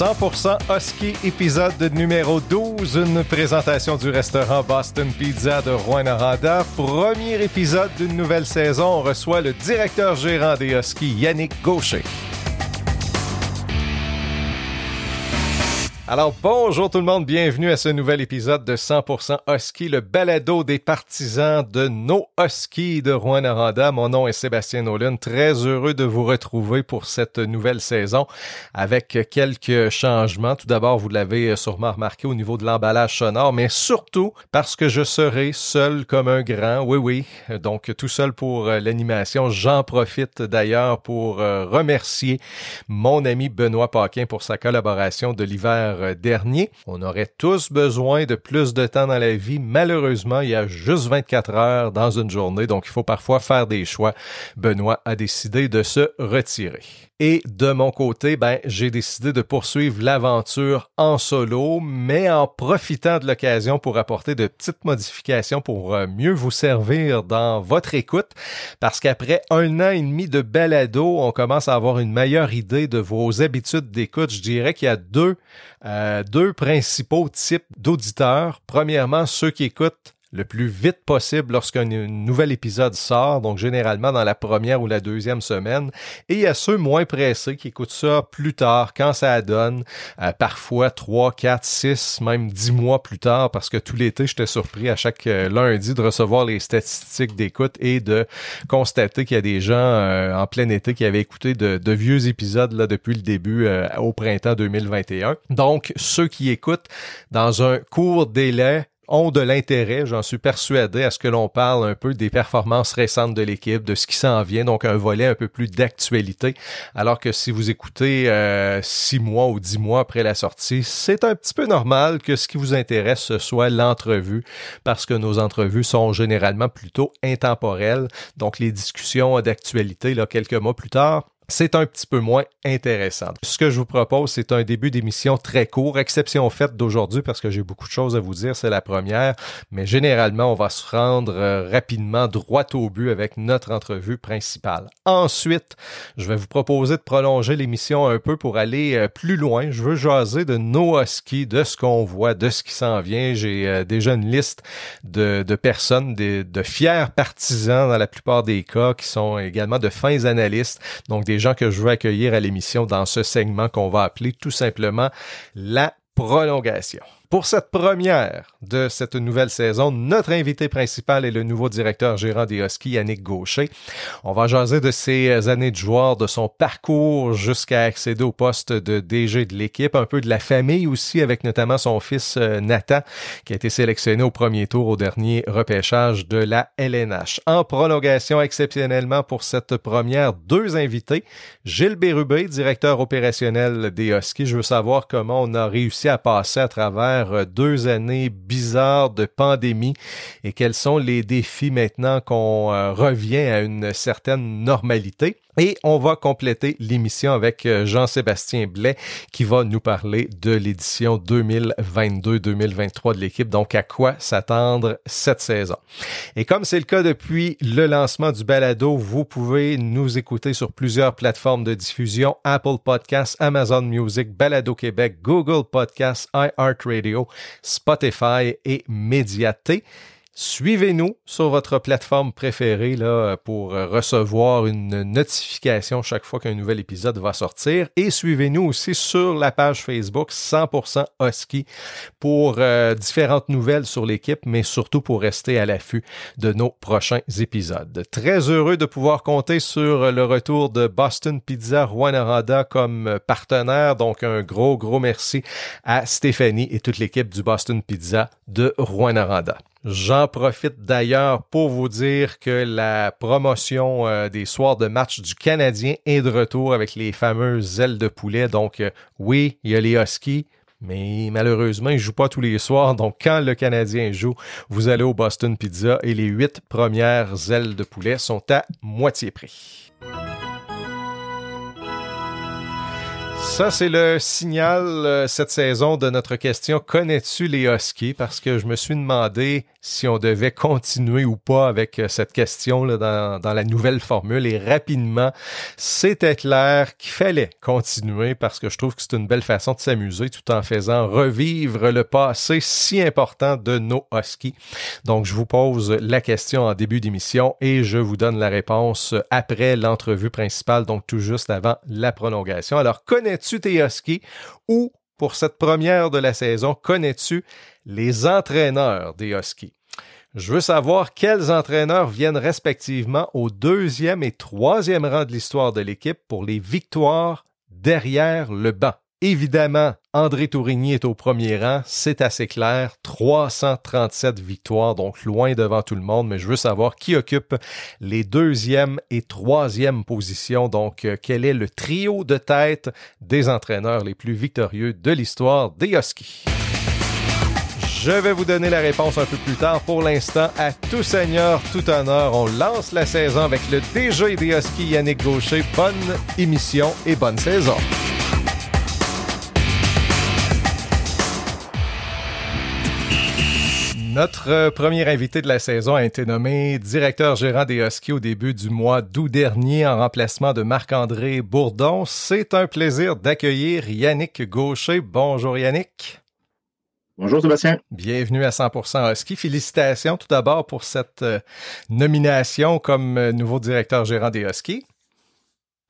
100% Husky, épisode numéro 12, une présentation du restaurant Boston Pizza de Rouen-Noranda. Premier épisode d'une nouvelle saison, on reçoit le directeur gérant des Huskies, Yannick Gaucher. Alors bonjour tout le monde, bienvenue à ce nouvel épisode de 100% Husky, le balado des partisans de nos Huskies de Rouen-Noranda. Mon nom est Sébastien Nolan, très heureux de vous retrouver pour cette nouvelle saison avec quelques changements. Tout d'abord, vous l'avez sûrement remarqué au niveau de l'emballage sonore, mais surtout parce que je serai seul comme un grand. Oui, oui, donc tout seul pour l'animation. J'en profite d'ailleurs pour remercier mon ami Benoît Paquin pour sa collaboration de l'hiver dernier. On aurait tous besoin de plus de temps dans la vie. Malheureusement, il y a juste 24 heures dans une journée, donc il faut parfois faire des choix. Benoît a décidé de se retirer. Et de mon côté, ben, j'ai décidé de poursuivre l'aventure en solo, mais en profitant de l'occasion pour apporter de petites modifications pour euh, mieux vous servir dans votre écoute. Parce qu'après un an et demi de balado, on commence à avoir une meilleure idée de vos habitudes d'écoute. Je dirais qu'il y a deux, euh, deux principaux types d'auditeurs. Premièrement, ceux qui écoutent le plus vite possible lorsqu'un nouvel épisode sort, donc généralement dans la première ou la deuxième semaine. Et il y a ceux moins pressés qui écoutent ça plus tard, quand ça donne, euh, parfois trois, quatre, six, même dix mois plus tard, parce que tout l'été, j'étais surpris à chaque euh, lundi de recevoir les statistiques d'écoute et de constater qu'il y a des gens euh, en plein été qui avaient écouté de, de vieux épisodes là, depuis le début au printemps 2021. Donc, ceux qui écoutent dans un court délai, ont de l'intérêt, j'en suis persuadé, à ce que l'on parle un peu des performances récentes de l'équipe, de ce qui s'en vient, donc un volet un peu plus d'actualité. Alors que si vous écoutez euh, six mois ou dix mois après la sortie, c'est un petit peu normal que ce qui vous intéresse ce soit l'entrevue, parce que nos entrevues sont généralement plutôt intemporelles. Donc les discussions d'actualité, là, quelques mois plus tard, c'est un petit peu moins intéressant. Ce que je vous propose, c'est un début d'émission très court, exception faite d'aujourd'hui parce que j'ai beaucoup de choses à vous dire, c'est la première, mais généralement, on va se rendre euh, rapidement droit au but avec notre entrevue principale. Ensuite, je vais vous proposer de prolonger l'émission un peu pour aller euh, plus loin. Je veux jaser de nos huskies, de ce qu'on voit, de ce qui s'en vient. J'ai euh, déjà une liste de, de personnes, de, de fiers partisans dans la plupart des cas, qui sont également de fins analystes, donc des gens que je veux accueillir à l'émission dans ce segment qu'on va appeler tout simplement la prolongation. Pour cette première de cette nouvelle saison, notre invité principal est le nouveau directeur gérant des Huskies, Yannick Gaucher. On va jaser de ses années de joueur, de son parcours jusqu'à accéder au poste de DG de l'équipe, un peu de la famille aussi, avec notamment son fils euh, Nathan, qui a été sélectionné au premier tour au dernier repêchage de la LNH. En prolongation exceptionnellement pour cette première, deux invités. Gilles Bérubé, directeur opérationnel des Huskies. Je veux savoir comment on a réussi à passer à travers euh, deux années bizarres de pandémie et quels sont les défis maintenant qu'on euh, revient à une certaine normalité. Et on va compléter l'émission avec euh, Jean-Sébastien Blais qui va nous parler de l'édition 2022-2023 de l'équipe, donc à quoi s'attendre cette saison? Et comme c'est le cas depuis le lancement du balado, vous pouvez nous écouter sur plusieurs plateformes de diffusion, Apple Podcasts, Amazon Music, Balado Québec, Google Podcasts, iHeartRadio, Spotify et Mediaté. Suivez-nous sur votre plateforme préférée là, pour recevoir une notification chaque fois qu'un nouvel épisode va sortir. Et suivez-nous aussi sur la page Facebook 100% Husky pour euh, différentes nouvelles sur l'équipe, mais surtout pour rester à l'affût de nos prochains épisodes. Très heureux de pouvoir compter sur le retour de Boston Pizza Rouen comme partenaire. Donc un gros, gros merci à Stéphanie et toute l'équipe du Boston Pizza de Rouen J'en profite d'ailleurs pour vous dire que la promotion euh, des soirs de match du Canadien est de retour avec les fameuses ailes de poulet. Donc euh, oui, il y a les Huskies, mais malheureusement, ils ne jouent pas tous les soirs. Donc quand le Canadien joue, vous allez au Boston Pizza et les huit premières ailes de poulet sont à moitié prix. Ça, c'est le signal euh, cette saison de notre question Connais-tu les Huskies? Parce que je me suis demandé si on devait continuer ou pas avec euh, cette question dans la nouvelle formule. Et rapidement, c'était clair qu'il fallait continuer parce que je trouve que c'est une belle façon de s'amuser tout en faisant revivre le passé si important de nos Huskies. Donc, je vous pose la question en début d'émission et je vous donne la réponse après l'entrevue principale, donc tout juste avant la prolongation. Alors, connais-tu tes Huskies ou pour cette première de la saison, connais-tu les entraîneurs des Huskies? Je veux savoir quels entraîneurs viennent respectivement au deuxième et troisième rang de l'histoire de l'équipe pour les victoires derrière le banc. Évidemment, André Tourigny est au premier rang, c'est assez clair, 337 victoires, donc loin devant tout le monde, mais je veux savoir qui occupe les deuxième et troisième positions, donc euh, quel est le trio de tête des entraîneurs les plus victorieux de l'histoire des Huskies? Je vais vous donner la réponse un peu plus tard. Pour l'instant, à tout seigneur, tout honneur, on lance la saison avec le DG des Huskies Yannick Gaucher. Bonne émission et bonne saison. Notre euh, premier invité de la saison a été nommé directeur gérant des Huskies au début du mois d'août dernier en remplacement de Marc-André Bourdon. C'est un plaisir d'accueillir Yannick Gaucher. Bonjour Yannick. Bonjour Sébastien. Bienvenue à 100% Husky. Félicitations tout d'abord pour cette euh, nomination comme euh, nouveau directeur gérant des Huskies.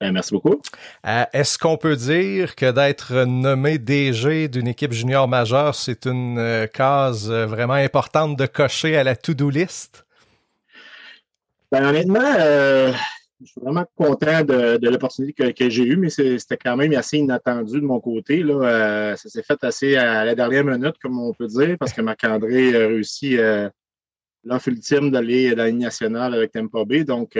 Ben, merci beaucoup. Euh, est-ce qu'on peut dire que d'être nommé DG d'une équipe junior majeure, c'est une euh, case euh, vraiment importante de cocher à la to-do list? Ben, honnêtement, je suis vraiment content de, l'opportunité que, j'ai eue, mais c'était quand même assez inattendu de mon côté. Là. ça s'est fait assez à la dernière minute, comme on peut dire, parce que Marc-André a réussi l'offre ultime d'aller dans la Ligue nationale avec Tampa Bay. Donc,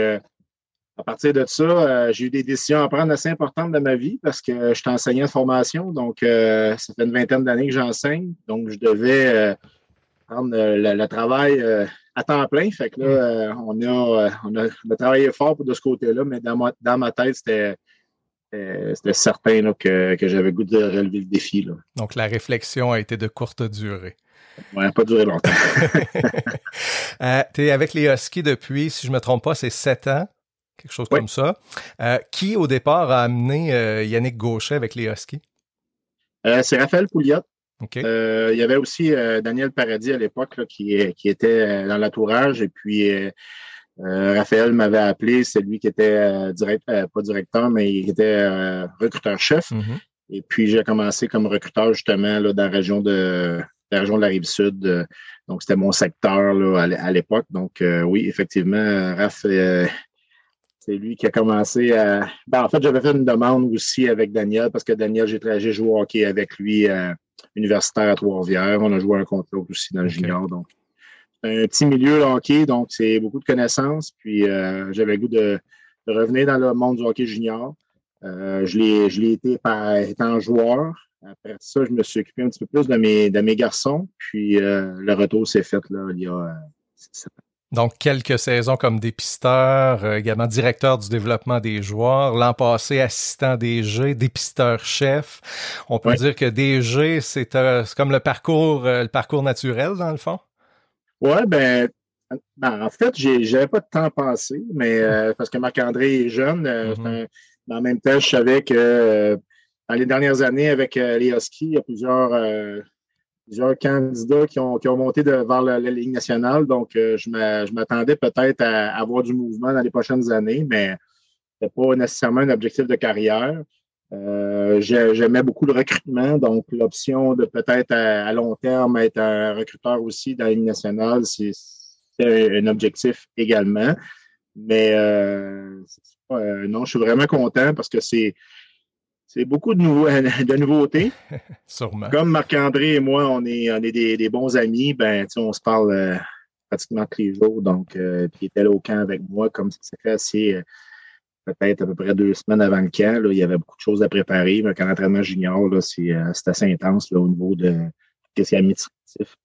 à partir de ça, euh, j'ai eu des décisions à prendre assez importantes dans ma vie parce que je suis enseignant de formation. Donc, euh, ça fait une vingtaine d'années que j'enseigne. Donc, je devais euh, prendre le, travail à temps plein. Fait que là, on, a, on, a, travaillé fort de ce côté-là, mais dans ma, dans ma tête, c'était. C'était certain que, que j'avais goût de relever le défi. Là. Donc, la réflexion a été de courte durée. Oui, pas duré longtemps. tu es avec les Huskies depuis, si je ne me trompe pas, c'est sept ans quelque chose comme ça. Euh, qui, au départ, a amené euh, Yannick Gauchet avec les Huskies? Euh, c'est Raphaël Pouliot. il y avait aussi Daniel Paradis à l'époque qui, qui était dans l'entourage. Et puis, Raphaël m'avait appelé. C'est lui qui était direct, pas directeur, mais il était recruteur-chef. Mm-hmm. Et puis, j'ai commencé comme recruteur justement là, dans la région de, la région de la Rive-Sud. donc, c'était mon secteur là, à l'époque. Donc, oui, effectivement, Raph c'est lui qui a commencé à. Ben, en fait, j'avais fait une demande aussi avec Daniel parce que Daniel, j'ai joué au hockey avec lui euh, universitaire à Trois-Rivières. On a joué un contre aussi dans le junior. Donc, c'est un petit milieu le hockey, donc c'est beaucoup de connaissances. Puis euh, j'avais le goût de, revenir dans le monde du hockey junior. Euh, je l'ai été par étant joueur. Après ça, je me suis occupé un petit peu plus de mes, de mes garçons. Puis le retour s'est fait là, il y a donc, quelques saisons comme dépisteur, euh, également directeur du développement des joueurs. L'an passé, assistant DG, dépisteur-chef. On peut dire que DG, euh, c'est comme le parcours, euh, le parcours naturel, dans le fond? Oui, ben, ben, en fait, j'avais pas de temps à passer, mais parce que Marc-André est jeune, mm-hmm. en même temps, je savais que dans les dernières années, avec les Huskies, il y a plusieurs plusieurs candidats qui ont, qui ont monté vers la, Ligue nationale. Donc, euh, je m'attendais peut-être à, avoir du mouvement dans les prochaines années, mais ce pas nécessairement un objectif de carrière. Euh, j'aimais beaucoup le recrutement, donc l'option de peut-être à, long terme être un recruteur aussi dans la Ligue nationale, c'est un, objectif également. Mais euh, non, je suis vraiment content parce que c'est c'est beaucoup de, de nouveautés. Sûrement. Comme Marc-André et moi, on est, on est des, bons amis, ben, on se parle euh, pratiquement tous les jours. Donc, euh, puis il était là au camp avec moi, comme ça fait assez, euh, peut-être à peu près deux semaines avant le camp. il y avait beaucoup de choses à préparer. Mais quand l'entraînement junior, c'est assez intense là, au niveau de ce qui est administratif.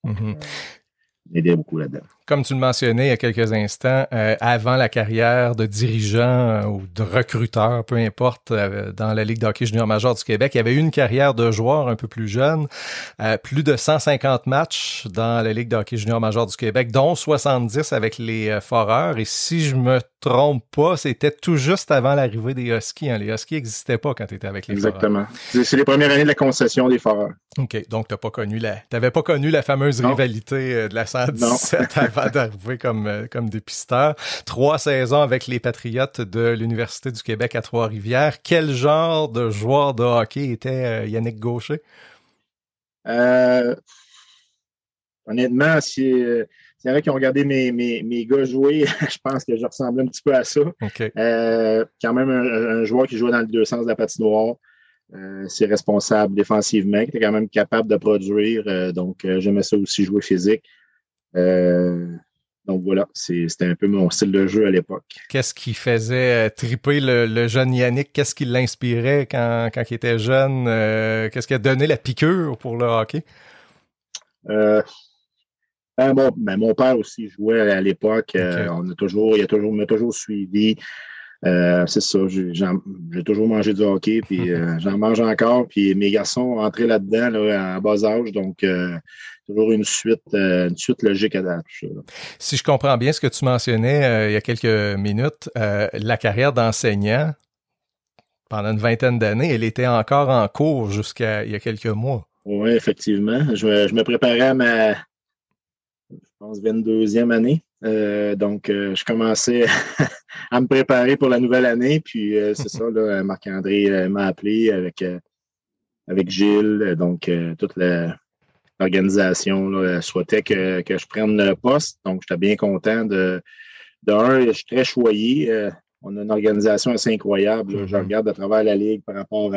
Comme tu le mentionnais il y a quelques instants, euh, avant la carrière de dirigeant euh, ou de recruteur, peu importe, euh, dans la Ligue d'hockey junior major du Québec, il y avait une carrière de joueur un peu plus jeune, plus de 150 matchs dans la Ligue d'hockey junior major du Québec, dont 70 avec les Foreurs. Et si je me trompe pas, c'était tout juste avant l'arrivée des Huskies. Hein. Les Huskies n'existaient pas quand tu étais avec les Exactement. C'est les premières années de la concession des Foreurs. OK, donc tu pas connu la, t'avais pas connu la fameuse rivalité de la 117 avant d'arriver comme, euh, comme dépisteur. Trois saisons avec les Patriotes de l'Université du Québec à Trois-Rivières. Quel genre de joueur de hockey était euh, Yannick Gaucher? Euh, honnêtement, si, y en a qui ont regardé mes, mes, gars jouer, je pense que je ressemblais un petit peu à ça. quand même un, joueur qui jouait dans les deux sens de la patinoire. c'est responsable défensivement, qui était quand même capable de produire. donc, j'aimais ça aussi, jouer physique. Donc voilà, c'était un peu mon style de jeu à l'époque. Qu'est-ce qui faisait euh, triper le, jeune Yannick? Qu'est-ce qui l'inspirait quand, il était jeune? Euh, qu'est-ce qui a donné la piqûre pour le hockey? Euh, ben, ben, mon père aussi jouait à l'époque. on a toujours, il a toujours, m'a toujours suivi. c'est ça, j'ai toujours mangé du hockey, puis j'en mange encore. Puis mes garçons entré là-dedans là, à bas âge, donc toujours une suite, euh, une suite logique à ça. Si je comprends bien ce que tu mentionnais euh, il y a quelques minutes, euh, la carrière d'enseignant, pendant une vingtaine d'années, elle était encore en cours jusqu'à il y a quelques mois. Oui, effectivement. Je, me préparais à ma, je pense, 22e année. donc, je commençais à me préparer pour la nouvelle année. Puis, c'est ça, Marc-André m'a appelé avec, avec Gilles. Donc, toute l'organisation souhaitait que, que, je prenne le poste. Donc, j'étais bien content de, de un, je suis très choyé. Euh, on a une organisation assez incroyable. Je mm-hmm. regarde à travers la Ligue par rapport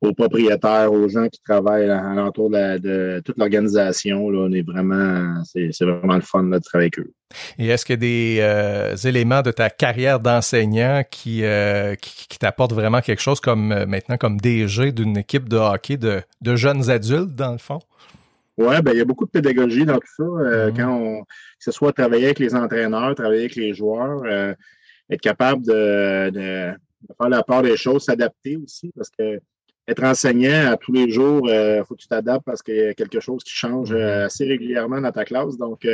aux propriétaires, aux gens qui travaillent alentour de, de toute l'organisation. On est vraiment, c'est vraiment le fun de travailler avec eux. Et est-ce qu'il y a des euh, éléments de ta carrière d'enseignant qui, euh, qui, t'apportent vraiment quelque chose comme maintenant comme DG d'une équipe de hockey de, de jeunes adultes, dans le fond? Oui, ben, il y a beaucoup de pédagogie dans tout ça. Euh, mm-hmm. Quand on, que ce soit travailler avec les entraîneurs, travailler avec les joueurs, euh, être capable de, faire la part des choses, s'adapter aussi, parce que être enseignant à tous les jours, il euh, faut que tu t'adaptes parce qu'il y a quelque chose qui change mm-hmm. assez régulièrement dans ta classe. Donc,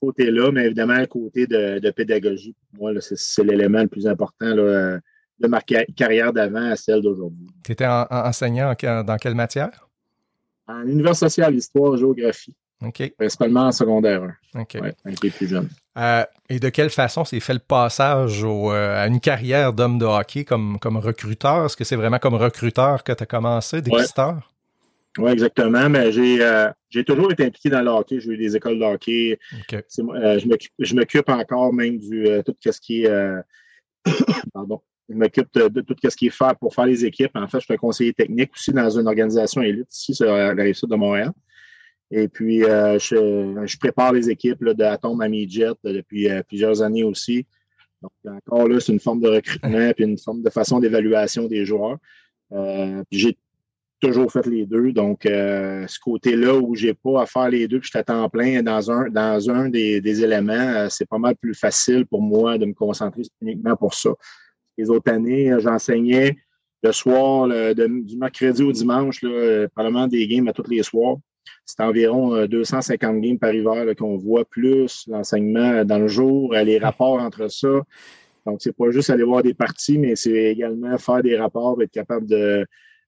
côté là, mais évidemment, le côté de, pédagogie, pour moi, c'est l'élément le plus important de ma carrière d'avant à celle d'aujourd'hui. Tu étais enseignant dans quelle matière? En univers social, histoire, géographie. Principalement en secondaire 1. OK. Ouais, avec les plus jeunes. Euh, et de quelle façon s'est fait le passage euh, à une carrière d'homme de hockey comme, comme recruteur? Est-ce que c'est vraiment comme recruteur que tu as commencé, dépisteur? Oui, exactement. Mais j'ai, euh, j'ai toujours été impliqué dans le hockey. J'ai eu des écoles de hockey. je m'occupe encore même du tout ce qui est pardon, je m'occupe de, tout ce qui est faire pour faire les équipes. En fait, je suis un conseiller technique aussi dans une organisation élite ici sur la rive de Montréal. Et puis, euh, je, prépare les équipes de Atom à Jet depuis euh, plusieurs années aussi. Donc, encore là, c'est une forme de recrutement puis une forme de façon d'évaluation des joueurs. Euh, j'ai toujours fait les deux. Donc, ce côté-là où j'ai pas à faire les deux, puis je t'attends plein dans un, dans un des, des éléments, c'est pas mal plus facile pour moi de me concentrer uniquement pour ça. Les autres années, j'enseignais le soir, du mercredi au dimanche, là, probablement des games à tous les soirs. C'est environ 250 euh, games par hiver qu'on voit, plus l'enseignement dans le jour, les rapports entre ça. Donc, c'est pas juste aller voir des parties, mais c'est également faire des rapports, être capable de,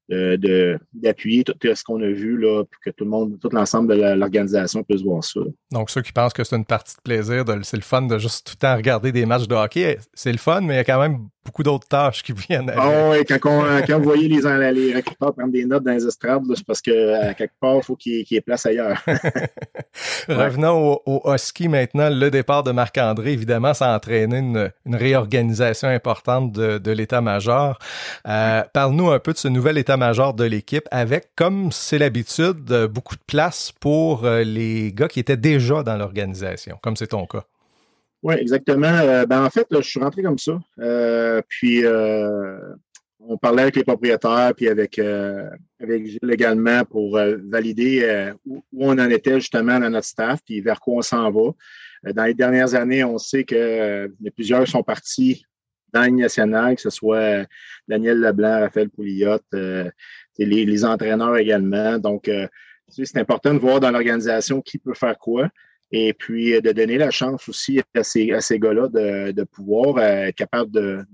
d'appuyer tout ce qu'on a vu là, pour que tout le monde, tout l'ensemble de l'organisation puisse voir ça. Donc, ceux qui pensent que c'est une partie de plaisir, c'est le fun de juste tout le temps regarder des matchs de hockey, c'est le fun, mais il y a quand même beaucoup d'autres tâches qui viennent. Ah oui, quand, quand, vous voyez les, les recruteurs prendre des notes dans les estrades, c'est parce que quelque part, il faut qu'il y, ait place ailleurs. Revenons au, Husky maintenant. Le départ de Marc-André, évidemment, ça a entraîné une, réorganisation importante de, l'état-major. Euh, parle-nous un peu de ce nouvel état-major de l'équipe avec, comme c'est l'habitude, beaucoup de place pour euh, les gars qui étaient déjà dans l'organisation, comme c'est ton cas. Oui, exactement. Euh, ben, en fait, je suis rentré comme ça. Euh, puis, euh, on parlait avec les propriétaires puis avec, avec Gilles également pour valider où, on en était justement dans notre staff puis vers quoi on s'en va. Dans les dernières années, on sait que plusieurs sont partis dans nationale, que ce soit Daniel Leblanc, Raphaël Pouliot, les, entraîneurs également. Donc, c'est important de voir dans l'organisation qui peut faire quoi. Et puis euh, de donner la chance aussi à ces, à ces gars-là de, pouvoir euh, être capable de,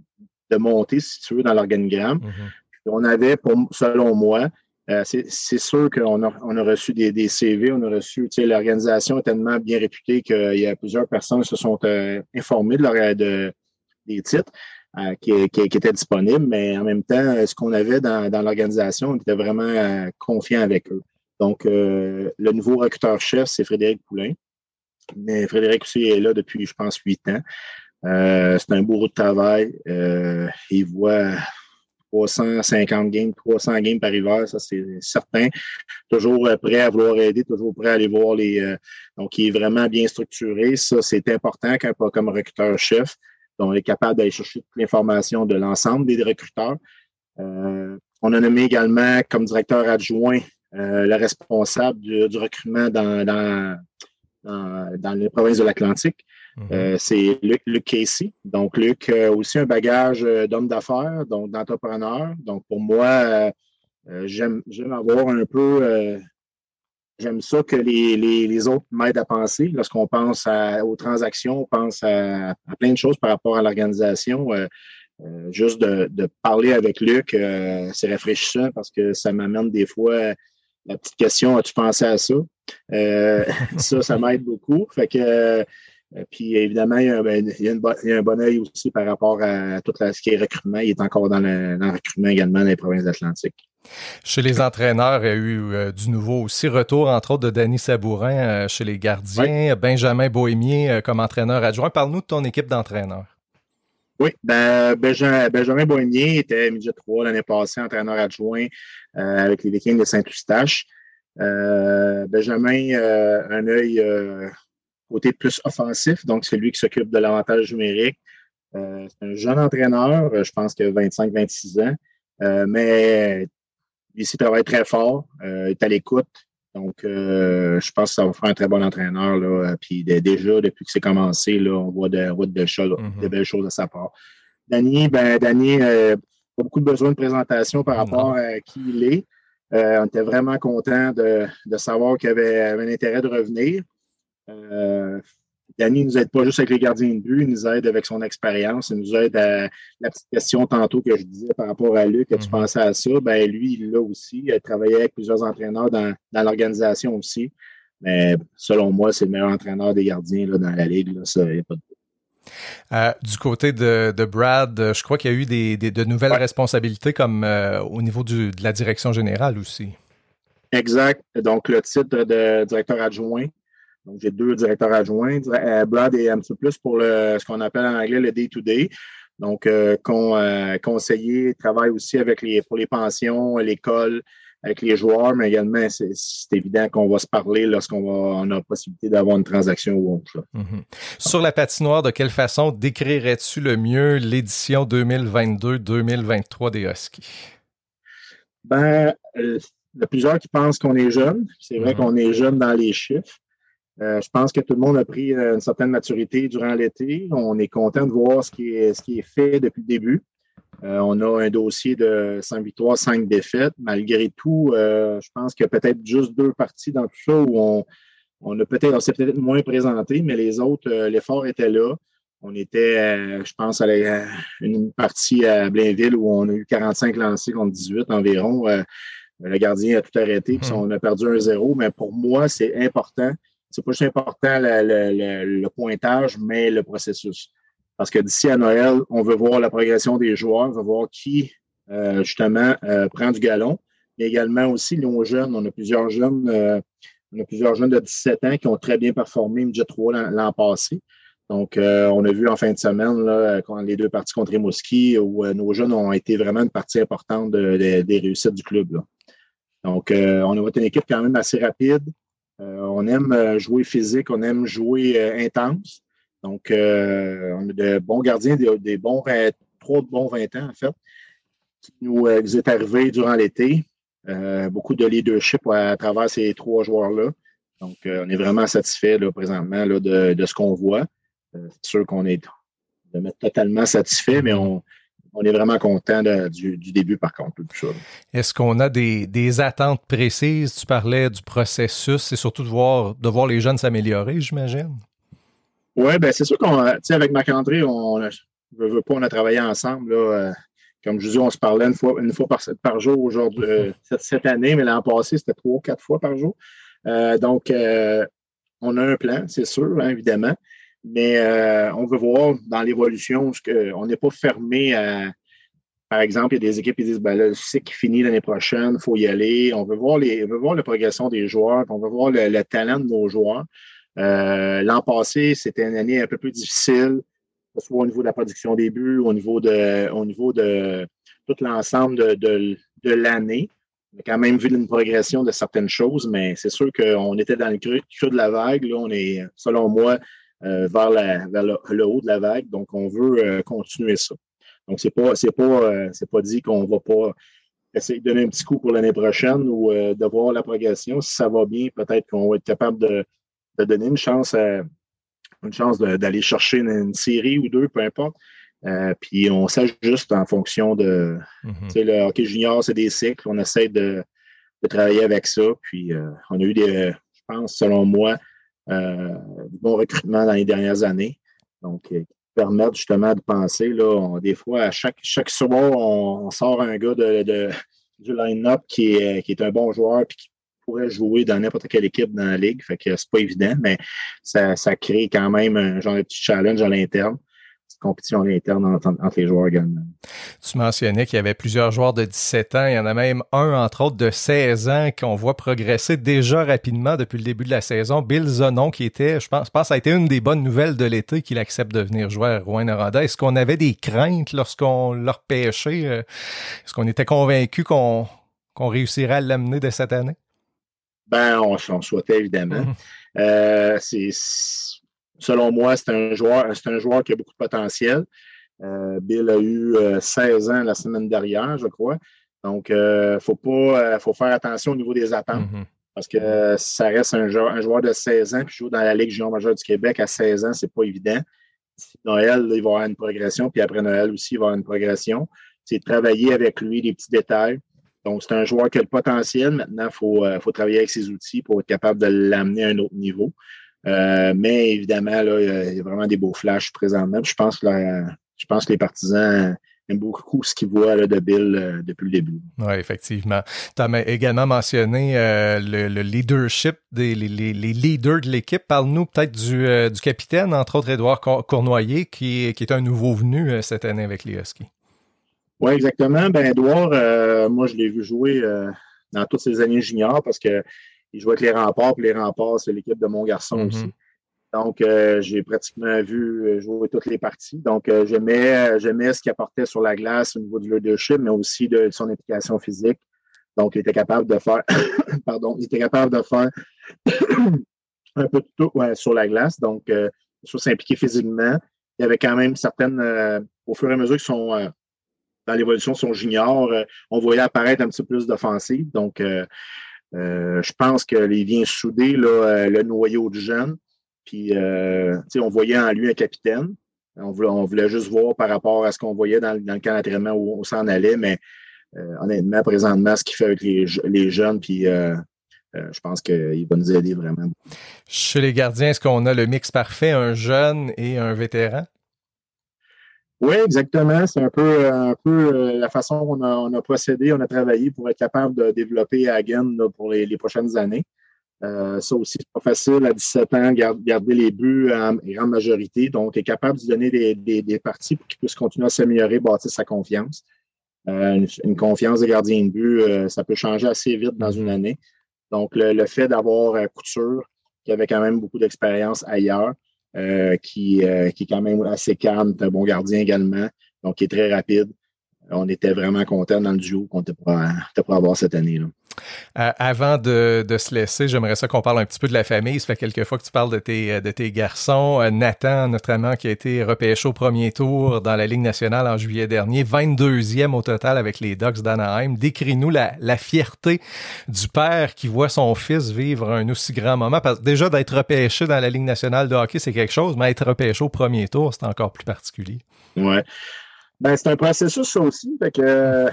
monter, si tu veux, dans l'organigramme. Mm-hmm. On avait, pour, selon moi, euh, c'est sûr qu'on a, on a reçu des, CV, on a reçu, tu sais, l'organisation est tellement bien réputée qu'il y a plusieurs personnes qui se sont informées de, leur, de des titres qui, qui, étaient disponibles, mais en même temps, ce qu'on avait dans, l'organisation, on était vraiment confiant avec eux. Donc, le nouveau recruteur-chef, c'est Frédéric Poulain. Mais Frédéric aussi est là depuis, je pense, huit ans. Euh, c'est un bourreau de travail. Euh, il voit 350 games, 300 games par hiver, ça c'est certain. Toujours prêt à vouloir aider, toujours prêt à aller voir les. Euh, donc, il est vraiment bien structuré. Ça, c'est important quand, comme recruteur-chef. Il est capable d'aller chercher toute l'information de l'ensemble des recruteurs. on a nommé également comme directeur adjoint le responsable du, recrutement dans, dans dans, les provinces de l'Atlantique. Mhm. Euh, c'est Luc, Casey. Donc, Luc a aussi un bagage euh, d'homme d'affaires, donc d'entrepreneur. Donc, pour moi, euh, j'aime avoir un peu. J'aime ça que les, autres m'aident à penser. Lorsqu'on pense aux transactions, on pense à, plein de choses par rapport à l'organisation. juste de, de, parler avec Luc, c'est rafraîchissant parce que ça m'amène des fois la petite question, as-tu pensé à ça? Euh, ça, ça m'aide beaucoup. Fait que, euh, puis évidemment, il y, a un, ben, un bon œil aussi par rapport à tout ce qui est recrutement. Il est encore dans le, recrutement également dans les provinces d'Atlantique. Chez les entraîneurs, il y a eu euh, du nouveau aussi. Retour, entre autres, de Danny Sabourin chez les gardiens. Benjamin Bohémier comme entraîneur adjoint. Parle-nous de ton équipe d'entraîneurs. Oui, ben, Benjamin, Benjamin Boignier était midget 3 l'année passée, entraîneur adjoint euh, avec les Vikings de Saint-Eustache. Euh, Benjamin euh, un œil côté plus offensif, donc c'est lui qui s'occupe de l'avantage numérique. c'est un jeune entraîneur, je pense que 25-26 ans, mais ici, il travaille très fort, il est à l'écoute, donc, euh, je pense que ça va faire un très bon entraîneur. Là. Puis déjà, depuis que c'est commencé, là, on voit de, route de mm-hmm. de belles choses à sa part. Danny, ben, Danny euh, a beaucoup de besoin de présentation par rapport à qui il est. Euh, on était vraiment content de, de savoir qu'il avait, avait, un intérêt de revenir. Danny nous aide pas juste avec les gardiens de but, il nous aide avec son expérience, il nous aide à la petite question tantôt que je disais par rapport à Luc, que tu mhm. pensais à ça, ben lui, il l'a aussi. Il a travaillé avec plusieurs entraîneurs dans, l'organisation aussi. Mais selon moi, c'est le meilleur entraîneur des gardiens là, dans la Ligue. Là, ça, pas de euh, du côté de, Brad, euh, je crois qu'il y a eu des, de nouvelles responsabilités comme euh, au niveau de la direction générale aussi. Exact. Donc, le titre de directeur adjoint donc, j'ai deux directeurs adjoints. Euh, Brad est un petit peu plus pour le, ce qu'on appelle en anglais le day-to-day. Donc, euh, euh, conseiller, travaille aussi avec les, pour les pensions, l'école, avec les joueurs, mais également, c'est évident qu'on va se parler lorsqu'on on a la possibilité d'avoir une transaction ou autre. Mm-hmm. Sur la patinoire, de quelle façon décrirais-tu le mieux l'édition 2022-2023 des Huskies? Ben, il y a plusieurs qui pensent qu'on est jeune. C'est vrai mm-hmm. qu'on est jeune dans les chiffres. Euh, je pense que tout le monde a pris euh, une certaine maturité durant l'été. On est content de voir ce qui est, ce qui est fait depuis le début. Euh, on a un dossier de 5 victoires, 5 défaites. Malgré tout, je pense qu'il y a peut-être juste deux parties dans tout ça où on, on a peut-être, s'est peut-être moins présenté, mais les autres, l'effort était là. On était, je pense, à une partie à Blainville où on a eu 45 lancés contre 18 environ. le gardien a tout arrêté, puis hmm. on a perdu un zéro. Mais pour moi, c'est important c'est pas juste important le, pointage, mais le processus. Parce que d'ici à Noël, on veut voir la progression des joueurs, on veut voir qui, euh, justement, euh, prend du galon. Mais également aussi, nos jeunes, on a plusieurs jeunes, euh, on a plusieurs jeunes de 17 ans qui ont très bien performé MJ 3 l'an passé. Donc, on a vu en fin de semaine, quand les deux parties contre Rimouski, où nos jeunes ont été vraiment une partie importante des réussites du club. Donc, on a une équipe quand même assez rapide, on aime euh, jouer physique, on aime jouer euh, intense. Donc, on a de bons gardiens, des, bons trois bons 20 ans, en fait. qui nous est arrivé durant l'été. beaucoup de leadership à travers ces trois joueurs-là. Donc, on est vraiment satisfait présentement de, ce qu'on voit. c'est sûr qu'on est totalement satisfait, mais on, on est vraiment content du, début, par contre. Est-ce qu'on a des, attentes précises? Tu parlais du processus, c'est surtout de voir, de voir les jeunes s'améliorer, j'imagine. Oui, ben c'est sûr qu'on, avec Marc-André, on ne veut, pas, on a travaillé ensemble. Euh, comme je dis, on se parlait une fois, une fois par, jour aujourd'hui, euh, cette, année, mais l'an passé, c'était trois ou quatre fois par jour. Euh, donc, on a un plan, c'est sûr, hein, évidemment. Mais euh, on veut voir dans l'évolution, on n'est pas fermé à. Par exemple, il y a des équipes qui disent ben c'est qui finit l'année prochaine, il faut y aller. On veut voir les, on veut voir la progression des joueurs, on veut voir le, talent de nos joueurs. Euh, l'an passé, c'était une année un peu plus difficile, soit au niveau de la production des buts, au niveau de, au niveau de tout l'ensemble de, de, de l'année. On a quand même vu une progression de certaines choses, mais c'est sûr qu'on était dans le creux, de la vague. Là, on est, selon moi, euh, vers, le, haut de la vague. Donc, on veut euh, continuer ça. Donc, c'est pas, c'est pas, euh, c'est pas dit qu'on va pas essayer de donner un petit coup pour l'année prochaine ou de voir la progression. Si ça va bien, peut-être qu'on va être capable de, donner une chance une chance d'aller chercher une, série ou deux, peu importe. puis on s'ajuste en fonction de. Mm-hmm. Le hockey junior, c'est des cycles. On essaie de, de travailler avec ça. Puis on a eu des, je pense, selon moi, euh, bon recrutement dans les dernières années. Donc, euh, qui permettent justement de penser, là, des fois, à chaque, chaque soir, on, sort un gars de, du line-up qui est, qui est un bon joueur puis qui pourrait jouer dans n'importe quelle équipe dans la ligue. Fait que c'est pas évident, mais ça, ça crée quand même un genre de petit challenge à l'interne compétition interne entre, entre, les joueurs également. Tu mentionnais qu'il y avait plusieurs joueurs de 17 ans. Il y en a même un, entre autres, de 16 ans qu'on voit progresser déjà rapidement depuis le début de la saison. Bill Zonon, qui était, je pense, je pense, ça a été une des bonnes nouvelles de l'été qu'il accepte de venir jouer à Rouen Aranda. Est-ce qu'on avait des craintes lorsqu'on l'a repêché? Euh, est-ce qu'on était convaincu qu'on réussirait à l'amener de cette année? Ben, on, on souhaitait évidemment. Mm-hmm. Euh, c'est selon moi, c'est un joueur, c'est un joueur qui a beaucoup de potentiel. Euh, Bill a eu 16 euh, ans la semaine dernière, je crois. Donc, il euh, faut pas, faut faire attention au niveau des attentes. Mm-hmm. Parce que ça reste un joueur, un joueur de 16 ans, puis joue dans la Ligue junior majeure du Québec à 16 ans, c'est pas évident. Noël, il va avoir une progression, puis après Noël aussi, il va avoir une progression. C'est de travailler avec lui les petits détails. Donc, c'est un joueur qui a le potentiel. Maintenant, il faut, faut travailler avec ses outils pour être capable de l'amener à un autre niveau. Euh, mais évidemment, là, il y a vraiment des beaux flashs présentement. je pense que je pense que les partisans aiment beaucoup ce qu'ils voient de Bill euh, depuis le début. Oui, effectivement. Tu as également mentionné euh, le, leadership des les, leaders de l'équipe. Parle-nous peut-être du, du, capitaine, entre autres Édouard Cournoyer, qui, qui est un nouveau venu cette année avec les Huskies. Oui, exactement. Ben, Edouard, moi, je l'ai vu jouer dans toutes ses années juniors parce que il jouait avec les remparts, puis les remparts, c'est l'équipe de mon garçon mm-hmm. aussi. Donc, euh, j'ai pratiquement vu euh, jouer toutes les parties. Donc, euh, j'aimais, j'aimais ce qu'il apportait sur la glace au niveau du leadership, mais aussi de, son implication physique. Donc, il était capable de faire, pardon, il était capable de faire un peu de tout sur la glace. Donc, euh, sur s'impliquer physiquement. Il y avait quand même certaines, au fur et à mesure qu'ils sont dans l'évolution de son junior, on voyait apparaître un petit peu plus d'offensive. Donc, euh, je pense qu'il vient souder euh, le noyau du jeune. Puis, euh, on voyait en lui un capitaine. On voulait, juste voir par rapport à ce qu'on voyait dans, le camp d'entraînement où on s'en allait, mais honnêtement, présentement, ce qu'il fait avec les, jeunes, puis je pense qu'il va nous aider vraiment. Chez les gardiens, est-ce qu'on a le mix parfait, un jeune et un vétéran? Oui, exactement. C'est un peu, un peu euh, la façon qu'on a, on a procédé, on a travaillé pour être capable de développer Hagen pour les, prochaines années. Euh, ça aussi, c'est pas facile à 17 ans, garder les buts en grande majorité. Donc, est capable de donner des, des, parties pour qu'il puisse continuer à s'améliorer, bâtir sa confiance. Euh, une, confiance des gardiens de but, ça peut changer assez vite dans une année. Donc, le, le fait d'avoir Couture, qui avait quand même beaucoup d'expérience ailleurs, euh, qui, euh, qui est quand même assez calme, un bon gardien également, donc qui est très rapide. On était vraiment content dans le duo qu'on était pour, avoir cette année. Là. Euh, avant de, se laisser, j'aimerais ça qu'on parle un petit peu de la famille. Ça fait quelques fois que tu parles de tes, de tes garçons. Euh, Nathan, notamment, qui a été repêché au premier tour dans la Ligue nationale en juillet dernier, 22e au total avec les Ducks d'Anaheim. Décris-nous la, fierté du père qui voit son fils vivre un aussi grand moment. Parce déjà, d'être repêché dans la Ligue nationale de hockey, c'est quelque chose, mais être repêché au premier tour, c'est encore plus particulier. Ouais. Ben, c'est un processus, aussi. Fait que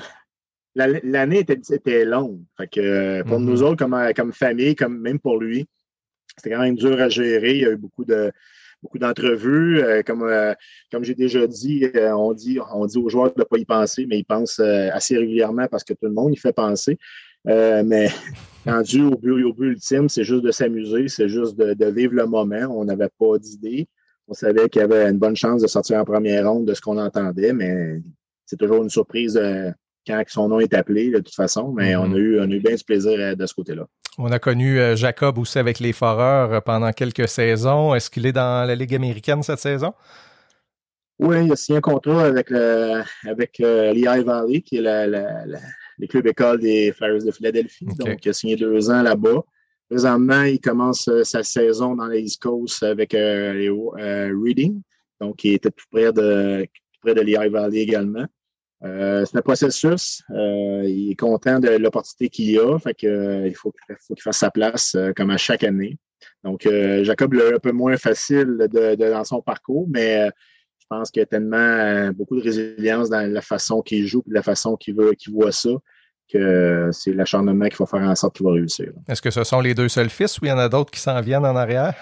l'année était, longue. Fait que pour nous mm-hmm. autres, comme, comme famille, comme même pour lui, c'était quand même dur à gérer. Il y a eu beaucoup de beaucoup d'entrevues. Euh, comme euh, comme j'ai déjà dit, euh, on dit on dit aux joueurs de ne pas y penser, mais ils pensent assez régulièrement parce que tout le monde y fait penser. mais rendu au but, au but ultime, c'est juste de s'amuser, c'est juste de, de, vivre le moment. On n'avait pas d'idée. On savait qu'il y avait une bonne chance de sortir en première ronde de ce qu'on entendait, mais c'est toujours une surprise quand son nom est appelé, de toute façon, mais on, a mm-hmm. eu, on a eu bien du plaisir euh, de ce côté-là. On a connu euh, Jacob aussi avec les Foreurs euh, pendant quelques saisons. Est-ce qu'il est dans la Ligue américaine cette saison? Oui, il a signé un contrat avec, le, avec Lehigh Valley, qui est la, les clubs écoles des Flyers de Philadelphie. Donc, il a signé deux ans là-bas. Présentement, il commence sa saison dans les East Coast avec Reading, donc il était tout près de, tout près de Lehigh Valley également. Euh, c'est un processus. Euh, il est content de l'opportunité qu'il a. Fait que, euh, il faut, qu'il fasse sa place comme à chaque année. Donc, Jacob l'a un peu moins facile de, dans son parcours, mais je pense qu'il y a tellement beaucoup de résilience dans la façon qu'il joue et la façon qu'il veut qu'il voit ça que c'est l'acharnement qu'il faut faire en sorte qu'il va réussir. Est-ce que ce sont les deux seuls fils ou il y en a d'autres qui s'en viennent en arrière?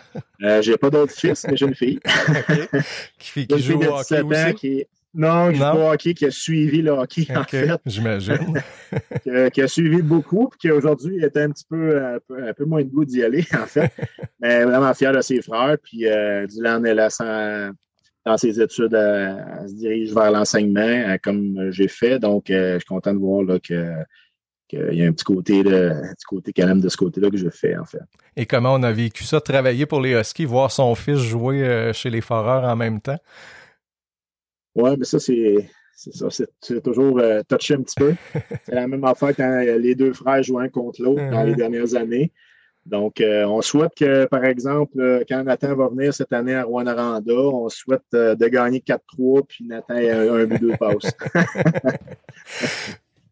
Euh, j'ai pas d'autres fils, mais j'ai une fille. Qui, qui joue au hockey aussi? Qui, non, je pas hockey, qui a suivi le hockey, en fait. J'imagine. qui, a suivi beaucoup, puis qui aujourd'hui était un petit peu un, peu, moins de goût d'y aller, en fait. Mais vraiment fier de ses frères. Puis euh, Dylan est là dans ses études, euh, elle, se dirige vers l'enseignement, euh, comme j'ai fait. Donc, je suis content de voir là, que qu'il y a un petit côté de, petit côté qu'elle aime de ce côté-là que je fais, en fait. Et comment on a vécu ça, travailler pour les Huskies, voir son fils jouer chez les Foreurs en même temps? Oui, mais ça, c'est. ça, c'est toujours euh, touché un petit peu. C'est la même affaire quand les deux frères jouaient contre l'autre dans les uh-huh. dernières années. Donc, euh, on souhaite que, par exemple, euh, quand Nathan va venir cette année à Rwanda, on souhaite de gagner 4-3, puis Nathan ait un, but de passe.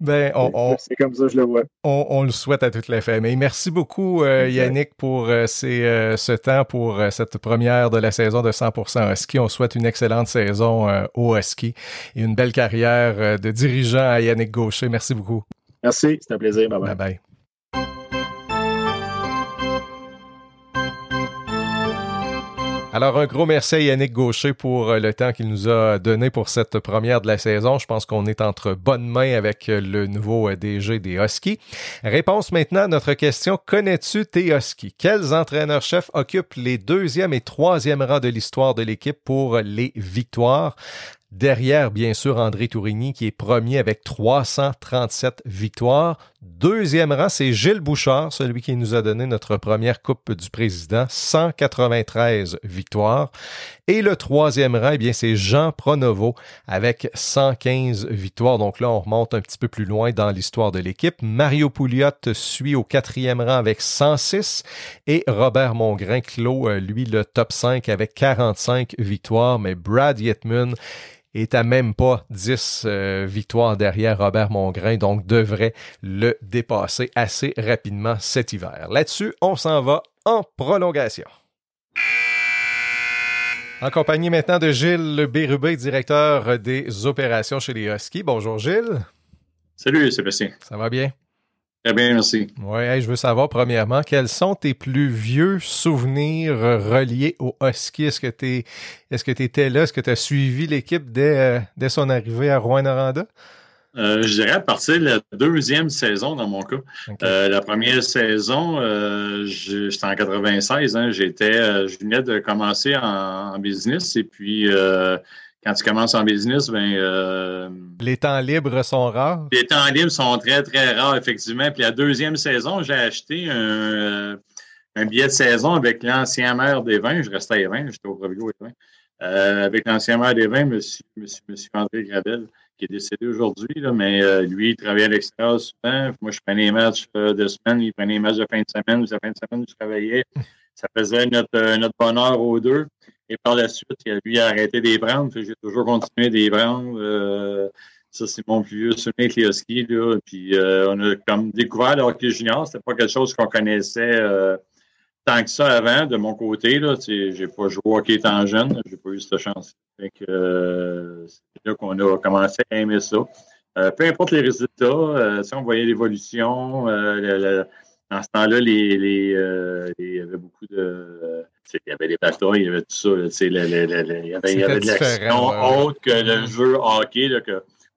Ben, on, c'est comme ça je le vois. On, le souhaite à toute la famille. Merci beaucoup, euh, Yannick, pour euh, euh, ce temps, pour cette première de la saison de 100% ski. On souhaite une excellente saison au ski et une belle carrière de dirigeant à Yannick Gaucher. Merci beaucoup. Merci, c'est un plaisir. Bye bye. bye. Alors, un gros merci à Yannick Gaucher pour euh, le temps qu'il nous a donné pour cette première de la saison. Je pense qu'on est entre bonnes mains avec euh, le nouveau euh, DG des Huskies. Réponse maintenant à notre question. Connais-tu tes Huskies? Quels entraîneurs-chefs occupent les deuxième et troisième rangs de l'histoire de l'équipe pour les victoires? Derrière, bien sûr, André Tourigny qui est premier avec 337 victoires. Deuxième rang, c'est Gilles Bouchard, celui qui nous a donné notre première Coupe du Président, 193 victoires. Et le troisième rang, eh bien, c'est Jean Pronovo avec 115 victoires. Donc là, on remonte un petit peu plus loin dans l'histoire de l'équipe. Mario Pouliot suit au quatrième rang avec 106 et Robert Mongrain clôt, euh, lui, le top 5 avec 45 victoires. Mais Brad Yetman est à même pas 10 euh, victoires derrière Robert Mongrain, donc devrait le dépasser assez rapidement cet hiver. Là-dessus, on s'en va en prolongation. En compagnie maintenant de Gilles Bérubé, directeur des opérations chez les Huskies. Bonjour Gilles. Salut Sébastien. Ça va bien? Très bien, merci. Oui, je veux savoir premièrement, quels sont tes plus vieux souvenirs reliés au Husky? Est-ce que tu est-ce que étais là? Est-ce que tu as suivi l'équipe dès, euh, dès son arrivée à Rouen-Noranda? Euh, je dirais à partir de la deuxième saison dans mon cas. Euh, la première saison, j'étais en 96, hein, j'étais, je venais de commencer en, business et puis quand tu commences en business, ben. Euh, les temps libres sont rares. Les temps libres sont très, très rares, effectivement. Puis la deuxième saison, j'ai acheté un, euh, billet de saison avec l'ancien maire des vins. Je restais à vins, j'étais au Provigo et vins. Euh, avec l'ancien maire des vins, M. Monsieur, monsieur, André Gravel, qui est décédé aujourd'hui, mais euh, lui, il travaillait à l'extérieur souvent. Moi, je prenais les matchs de semaine, il prenait les matchs de fin de semaine. La fin de semaine, je travaillais. Ça faisait notre, notre bonheur aux deux. Et par la suite, lui a arrêté des. J'ai toujours continué des prendre. ça, c'est mon plus vieux souvenir. Là. Puis on a comme découvert le hockey junior. C'était pas quelque chose qu'on connaissait tant que ça avant, de mon côté. Là, j'ai pas joué au hockey tant jeune, j'ai pas eu cette chance. Euh, c'est là qu'on a commencé à aimer ça. Euh, peu importe les résultats, euh, si on voyait l'évolution, dans ce temps-là, les, les, il y avait beaucoup de. il y avait des batailles, il y avait tout ça. il y avait, il y avait de l'action autre que le jeu hockey.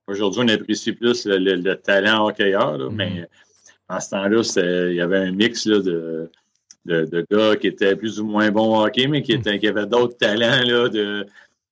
Aujourd'hui, on apprécie plus le, talent hockeyeur. Là. Mais en ce temps-là, il y avait un mix là, de de, gars qui étaient plus ou moins bons au hockey, mais qui, étaient, qui avaient d'autres talents. Là, de,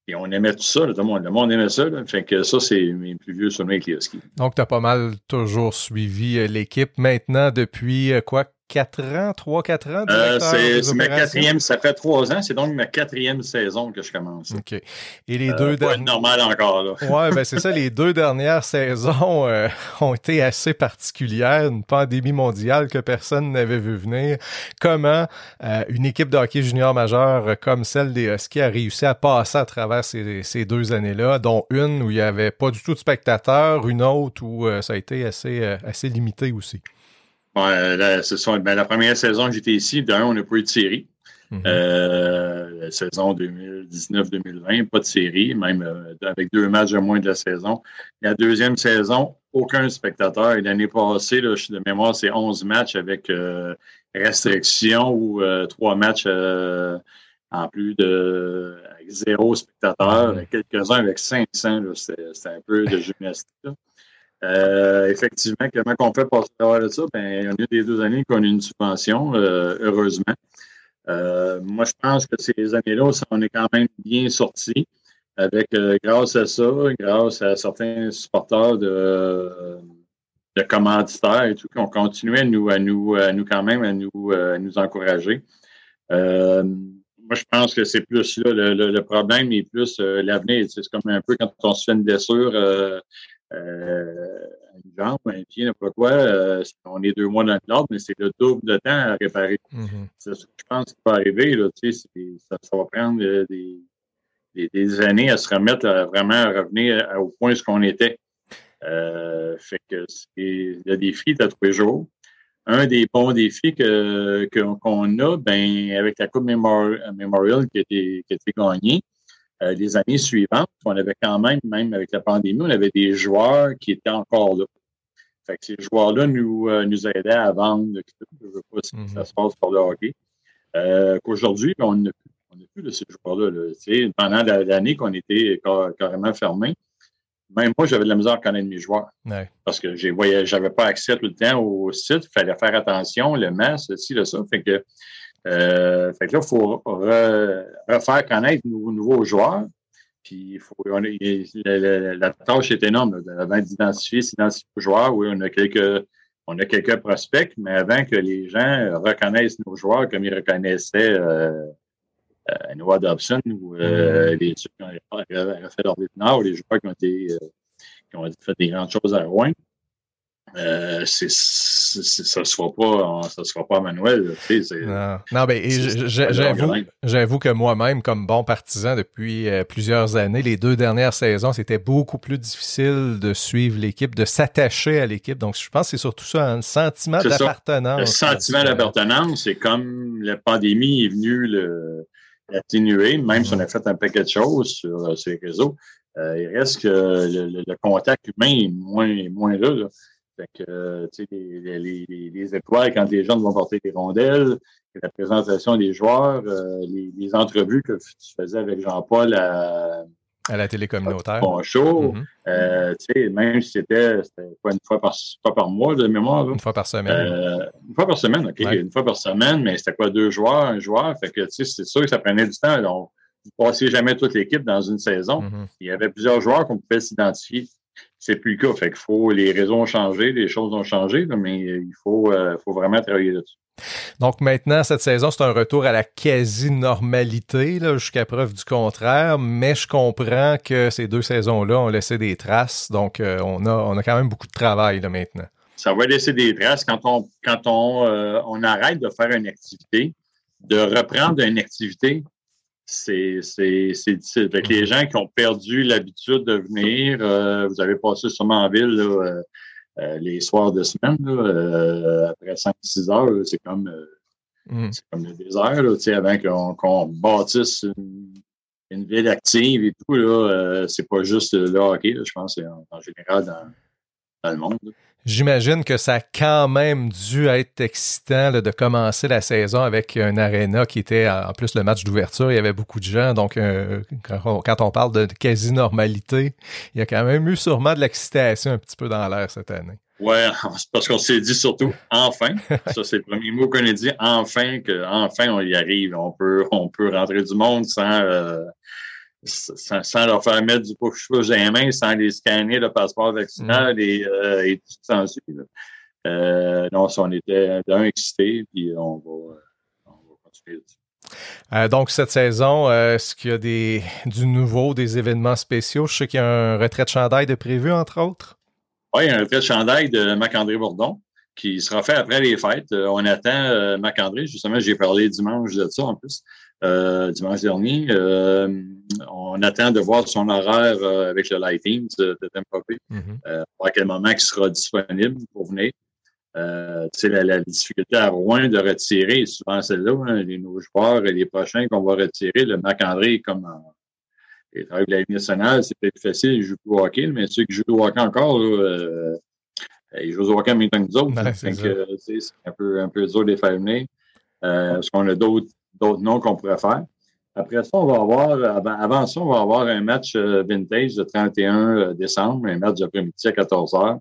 et on aimait tout ça, le, monde, le monde aimait ça. Fait que ça, c'est mes plus vieux souvenirs avec les Donc, tu as pas mal toujours suivi euh, l'équipe. Maintenant, depuis euh, quoi, 4 ans, 3-4 ans? Euh, c'est ma quatrième, ça fait trois ans, c'est donc ma quatrième saison que je commence. OK. Et les euh, deux dernières. normal encore, là. ouais, ben c'est ça, les deux dernières saisons euh, ont été assez particulières, une pandémie mondiale que personne n'avait vu venir. Comment une équipe de hockey junior majeur comme celle des Huskies a réussi à passer à travers ces, ces deux années-là, dont une où il n'y avait pas du tout de spectateurs, une autre où ça a été assez, assez limité aussi? Ouais, c'est ben, la première saison que j'étais ici, d'un, on n'a pas eu de série. Mhm. euh, la saison 2019-2020, pas de série, même euh, avec deux matchs de moins de la saison. La deuxième saison, aucun spectateur. Et l'année passée, là, de mémoire, c'est 11 matchs avec euh, restriction ou trois matchs en plus de avec zéro spectateur, mhm. quelques-uns avec 500. C'était un peu de gymnastique. Euh, effectivement, comment on fait pour savoir de ça? Ben, on a des deux années qu'on a eu une subvention, euh, heureusement. Euh, moi, je pense que ces années-là, on est quand même bien sortis avec, grâce à ça, grâce à certains supporters de, commanditaires et tout, qui ont continué à nous, à nous, à nous quand même, à nous, nous encourager. moi, je pense que c'est plus là, le, problème est plus l'avenir. C'est comme un peu quand on se fait une blessure euh, une jambe, un pied, n'importe quoi, euh, on est deux mois dans l'ordre, mais c'est le double de temps à réparer. Mm-hmm. C'est ce que je pense qui va arriver. Là, ça, ça va prendre euh, des, des, des, années à se remettre à vraiment revenir au point où on était. Euh, fait que c'est le défi de tous les jours. Un des bons défis que, qu'on a, ben, avec la Coupe Memorial qui a été, qui a été gagnée, euh, les années suivantes, on avait quand même, même avec la pandémie, on avait des joueurs qui étaient encore là. Fait que ces joueurs-là nous, euh, nous aidaient à vendre. Je ne veux pas si ça mhm. se passe pour le hockey. Euh, Qu'aujourd'hui, ben, on n'a plus, plus de ces joueurs-là. Là. Pendant l'année qu'on était carrément fermé, même moi, j'avais de la misère à connaître mes joueurs. Parce que je n'avais pas accès tout le temps au site. Il fallait faire attention, le masque, ceci, le ça. Fait que euh, fait que là, il faut refaire connaître nos nouveaux joueurs. Puis faut, la, tâche est énorme avant d'identifier, s'identifier aux joueurs. Oui, on a quelques on a quelques prospects, mais avant que les gens reconnaissent nos joueurs comme ils reconnaissaient euh, euh Noah Dobson ou euh, mm-hmm. les joueurs qui ont fait les joueurs qui ont été qui ont fait des grandes choses à Rouen. Euh, c'est, ça ne se fera pas, ça se pas Manuel. non, non ben, j'avoue, j'avoue que moi-même, comme bon partisan depuis euh, plusieurs années, les deux dernières saisons, c'était beaucoup plus difficile de suivre l'équipe, de s'attacher à l'équipe. Donc, je pense que c'est surtout ça, un sentiment d'appartenance. Le sentiment d'appartenance, c'est comme la pandémie est venue le, l'atténuer, même si on a fait un paquet de choses sur, euh, ces réseaux. il reste que le, contact humain est moins, moins là. là. Fait que, tu sais, les, les, les, étoiles, quand les jeunes vont porter des rondelles, la présentation des joueurs, euh, les, les, entrevues que tu faisais avec Jean-Paul à, à la télé communautaire. Bon show. Mm-hmm. euh, tu sais, même si c'était une fois par, pas par mois de mémoire. Une fois par semaine. Euh, une fois par semaine, OK. Une fois par semaine, mais c'était quoi, deux joueurs, un joueur? Fait que, tu sais, c'est sûr que ça prenait du temps. vous ne passiez jamais toute l'équipe dans une saison. Mm-hmm. Il y avait plusieurs joueurs qu'on pouvait s'identifier. C'est plus le cas. Fait qu'il faut, les réseaux ont changé, les choses ont changé, mais il faut, euh, faut vraiment travailler là-dessus. Donc maintenant, cette saison, c'est un retour à la quasi-normalité, jusqu'à preuve du contraire, mais je comprends que ces deux saisons-là ont laissé des traces, donc euh, on, a, on a quand même beaucoup de travail là, maintenant. Ça va laisser des traces quand on, quand on, euh, on arrête de faire une activité, de reprendre une activité, c'est difficile. Avec les gens qui ont perdu l'habitude de venir, euh, vous avez passé sûrement en ville là, euh, les soirs de semaine, euh, après 5-6 heures, c'est comme, mm. comme le désert, là, avant qu'on bâtisse une, ville active et tout. Là, c'est pas juste le hockey, je pense, c'est en, général dans, dans le monde. J'imagine que ça a quand même dû être excitant de commencer la saison avec un aréna qui était en plus le match d'ouverture. Il y avait beaucoup de gens. Donc, euh, quand, on, parle de quasi-normalité, il y a quand même eu sûrement de l'excitation un petit peu dans l'air cette année. Ouais, c'est parce qu'on s'est dit surtout enfin. ça, c'est le premier mot qu'on a dit. Enfin, que enfin on y arrive. On peut, on peut rentrer du monde sans. Euh, sans, leur faire mettre du push-push dans les mains, sans les scanner le passeport vaccinal mm. et, euh, et, tout ça euh, non, on était d'un excité, puis on va, euh, on va continuer euh, donc, cette saison, est-ce qu'il y a des, du nouveau, des événements spéciaux? Je sais qu'il y a un retrait de chandail de prévu, entre autres. Oui, il y a un retrait de chandail de Macandré Bourdon qui sera fait après les fêtes. on attend Macandré, justement, j'ai parlé dimanche de ça en plus. Euh, dimanche dernier. Euh, on attend de voir son horaire euh, avec le Lighting de, de Tampa mm-hmm. à quel moment il sera disponible pour venir. Euh, la, la, difficulté à Rouen de retirer, souvent celle-là, hein, les nouveaux joueurs et les prochains qu'on va retirer, le Marc-André comme en, avec la Ligue nationale, c'est peut-être facile, il joue au hockey, mais ceux qui jouent au hockey encore, là, ils jouent au hockey en même temps que nous autres. c'est un peu, un peu dur de les faire venir. parce qu'on a d'autres d'autres noms qu'on pourrait faire. Après ça, on va avoir, avant, ça, on va avoir un match euh, vintage le 31 euh, décembre, un match d'après-midi à 14 h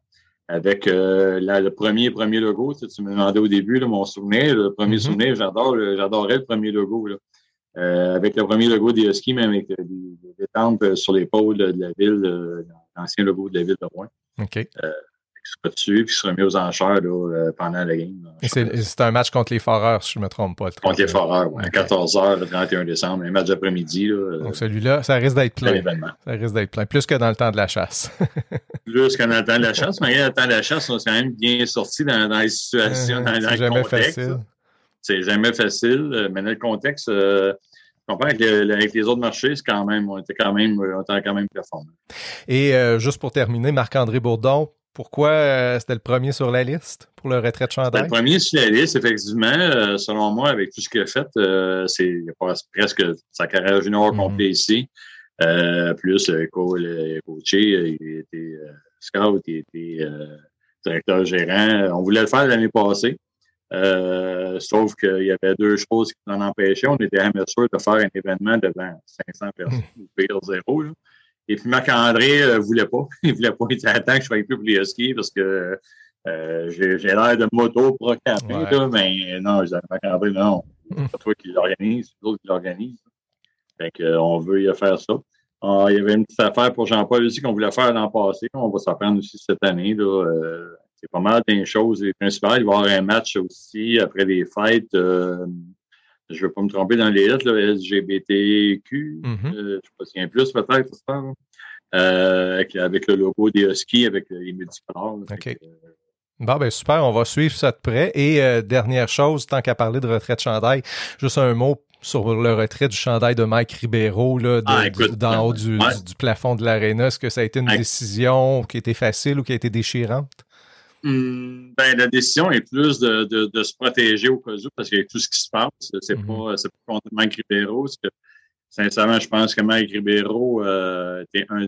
avec euh, le premier premier logo. Tu, me demandais au début mon souvenir. Le premier mm-hmm. souvenir, j'adore, j'adorais le premier logo. avec le premier logo des skis, même avec des, tentes sur l'épaule de, la ville, l'ancien logo de la ville de Rouen. OK sera dessus puis qui sera mis aux enchères là, euh, pendant la game. C'est un match contre les Foreurs, si je ne me trompe pas. Contre les Foreurs, oui. 14h le 31 décembre, un match d'après-midi. Euh, Donc celui-là, ça risque d'être plein. Ça risque d'être plein, plus que dans le temps de la chasse. plus que dans le temps de la chasse, mais dans le temps de la chasse, on s'est quand même bien sorti dans, dans les situations, dans, dans le contexte. C'est jamais facile, euh, mais dans le contexte, euh, avec, avec, les autres marchés, c'est quand même, on était quand même, on était quand même performant. Et juste pour terminer, Marc-André Bourdon, pourquoi euh, c'était le premier sur la liste pour le retrait de chandail? Le premier sur la liste, effectivement, euh, selon moi, avec tout ce qu'il a fait, euh, c'est presque sa carrière junior mm complet ici. plus le, coaché, il était scout, il était directeur gérant. On voulait le faire l'année passée. sauf qu'il y avait deux choses qui nous en empêchaient. On était jamais sûr de faire un événement devant 500 personnes, ou pire zéro. Là. Et puis Marc-André ne euh, voulait pas. Il voulait pas. Il Attends que je sois plus pour les skis parce que euh, j'ai l'air de moto pour ouais. mais non, je disais Marc-André, non. C'est pas toi qui l'organise, c'est d'autres qui l'organisent. Fait qu'on veut y faire ça. Ah, il y avait une petite affaire pour Jean-Paul aussi qu'on voulait faire l'an passé. On va s'en prendre aussi cette année. Là. Euh, c'est pas mal des choses. Les principales, il va y avoir un match aussi après les fêtes. Je ne vais pas me tromper dans les lettres, là, LGBTQ, mm -hmm. euh, je ne plus peut-être, euh, avec, le logo des Huskies, avec les multicolores. OK. Euh, bon, ben super, on va suivre ça de près. Et dernière chose, tant qu'à parler de retrait de chandail, juste un mot sur le retrait du chandail de Mike Ribeiro là, ah, d'en haut du, du, plafond de l'aréna. Est-ce que ça a été une décision qui a été facile ou qui a été déchirante? Hmm, ben, la décision est plus de, de, de, se protéger au cas où, parce qu'il y a tout ce qui se passe. C'est mm -hmm. pas, pas contre Mike Ribeiro. Que, sincèrement, je pense que Mike Ribeiro euh, était un,